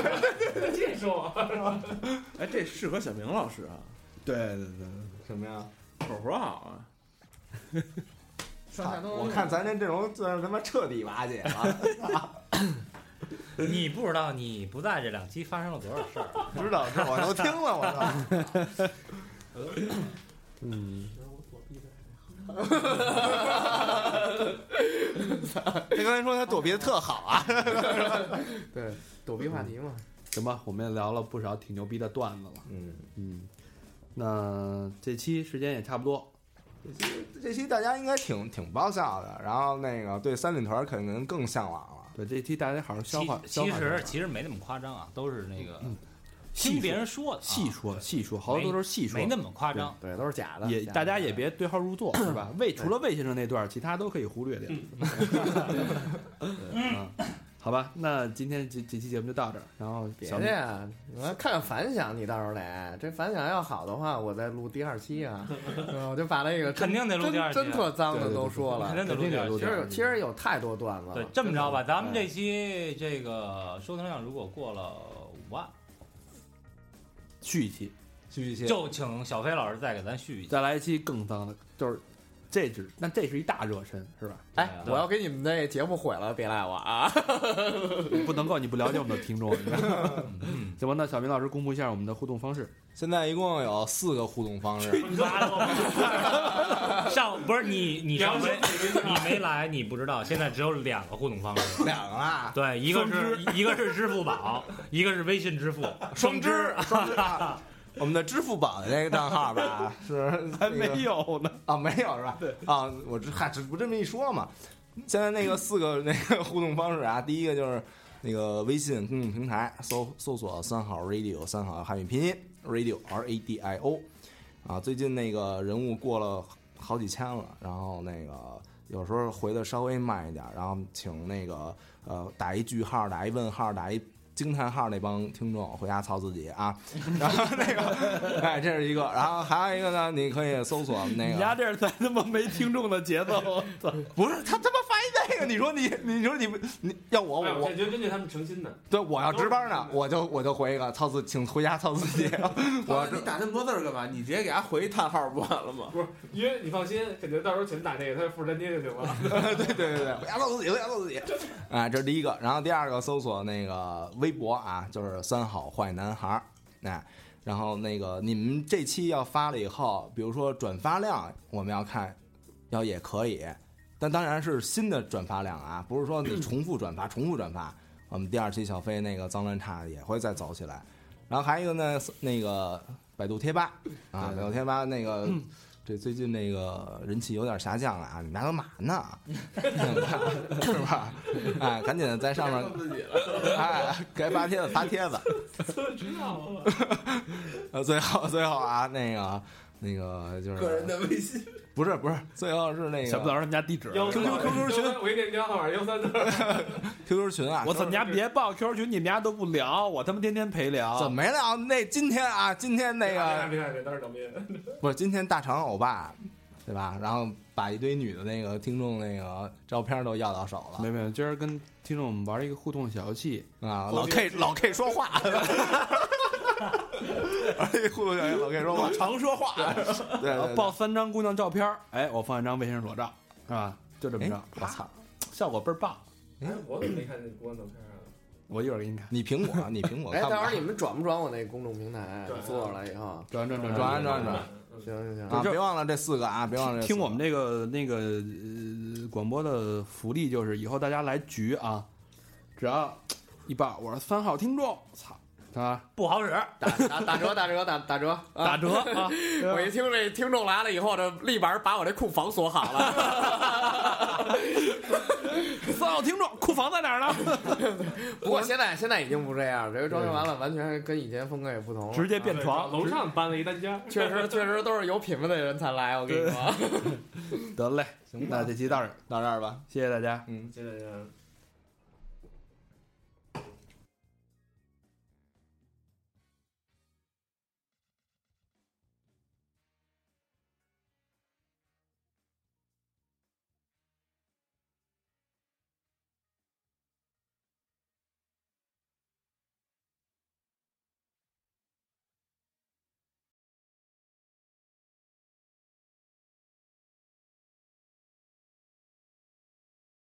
这也是吧。哎，这适合小明老师啊，对对对，什么呀？口活好啊。上下都我看咱这阵容算是他妈彻底瓦解了。你不知道你不在这两期发生了多少事儿。知道，这我都听了，我操！嗯，他刚才说他躲避的特好啊。对躲避话题嘛。行吧，我们也聊了不少挺牛逼的段子了。嗯，嗯，那这期时间也差不多。这期这期大家应该挺挺爆笑的，然后那个对三里屯肯定更向往了。对，这期大家好好消其化。消其实其实没那么夸张啊，都是那个细听别人说的啊，细说细说，好多都是细说，没那么夸张。对，都是假的。也大家也别对号入座，是吧？魏除了魏先生那段，其他都可以忽略掉。嗯，好吧，那今天这这期节目就到这儿。然后别小去啊！我要看看反响，你到时候得这反响要好的话，我再录第二期啊。嗯我就把那个肯定得录第二期啊真真特脏的都说了肯。定得录第二期其实有其实有太多段子了。对，这么着吧，咱们这期这个收听量如果过了五万，续一期，续一期就请小飞老师再给咱续一期。再来一期更脏的，就是这只那这是一大热身，是吧？哎，我要给你们那节目毁了，别赖我啊！不能够你不了解我们的听众，你知道吗嗯，行吧？那小明老师公布一下我们的互动方式。现在一共有四个互动方式，上不是你你上回你没来，你不知道，现在只有两个互动方式。两个啊，对，一个是一个是支付宝，一个是微信支付，双支双支啊。我们的支付宝的那个账号吧，是 还没有呢，啊，没有是吧？对啊，我这嗨，只不这么一说嘛。现在那个四个那个互动方式啊，第一个就是那个微信公众平台搜搜索三好 radio 三好汉语拼音 radio r a d i o 啊，最近那个人物过了好几千了，然后那个有时候回的稍微慢一点，然后请那个呃打一句号，打一问号，打一。惊叹号那帮听众回家操自己啊，然后那个，哎，这是一个，然后还有一个呢，你可以搜索那个，你家这是在他妈没听众的节奏，不是他他妈发一那个，你说你你说你你要我哎我我我觉得根据他们诚心的，对我要值班呢，我就我就回一个操自，请回家操自己。我你打那么多字儿干嘛？你直接给他回一叹号不完了吗？不是，因为你放心，肯定到时候全打那个，他复制粘贴就行了。对对对对，回家操自己，回家操自己。哎，这是第一个，然后第二个搜索那个微微博啊，就是三好坏男孩儿，哎。然后那个你们这期要发了以后，比如说转发量，我们要看，要也可以，但当然是新的转发量啊，不是说你重复转发、重复转发。我们第二期小飞那个脏乱差也会再走起来。然后还有一个呢，那个百度贴吧啊，百度贴吧那个。这最近那个人气有点下降了啊！你们俩干嘛呢？是吧？哎，赶紧在上面，哎，该发帖子发帖子。最后最后啊，那个那个就是个人的微信，不是不是，最后是那个小不老师他们家地址。QQ QQ 群我给你电话号码幺三四。QQ 群啊。我操，你家别报 QQ 群，你们家都不聊，我他妈天天陪聊。怎么没聊？那今天啊，今天那个。不是今天大长欧巴，对吧？然后把一堆女的那个听众那个照片都要到手了没有没有，今儿跟听众们玩一个互动小游戏，啊！老 K 老 K 说话，而且互动小老 K 说我，常说话。对对对报三张姑娘照片，哎，我放一张微信上裸照，是吧？就这么着哎，我操！效果倍儿棒。哎，我怎么没看见姑娘照片啊？我一会儿给你看，你苹果，你苹果哎，到时候你们转不转我那公众平台转？做出来以后，转转转转转转转行行行，啊！别忘了这四个啊！别忘了听我们这个那个呃广播的福利就是以后大家来局啊，只要一报我是三号听众，操，啊，不好使。打打打折打折打打折啊打折啊！我一听这听众来了以后，这立马把我这库房锁好了。三号听众，库房在哪儿呢？不过现在现在已经不这样，这个装修完了，完全跟以前风格也不同了。直接变床，楼上搬了一单间。确实确实都是有品位的人才来，我跟你说。得嘞，行，那这期到这儿，到这儿吧。谢谢大家。嗯。谢谢大家。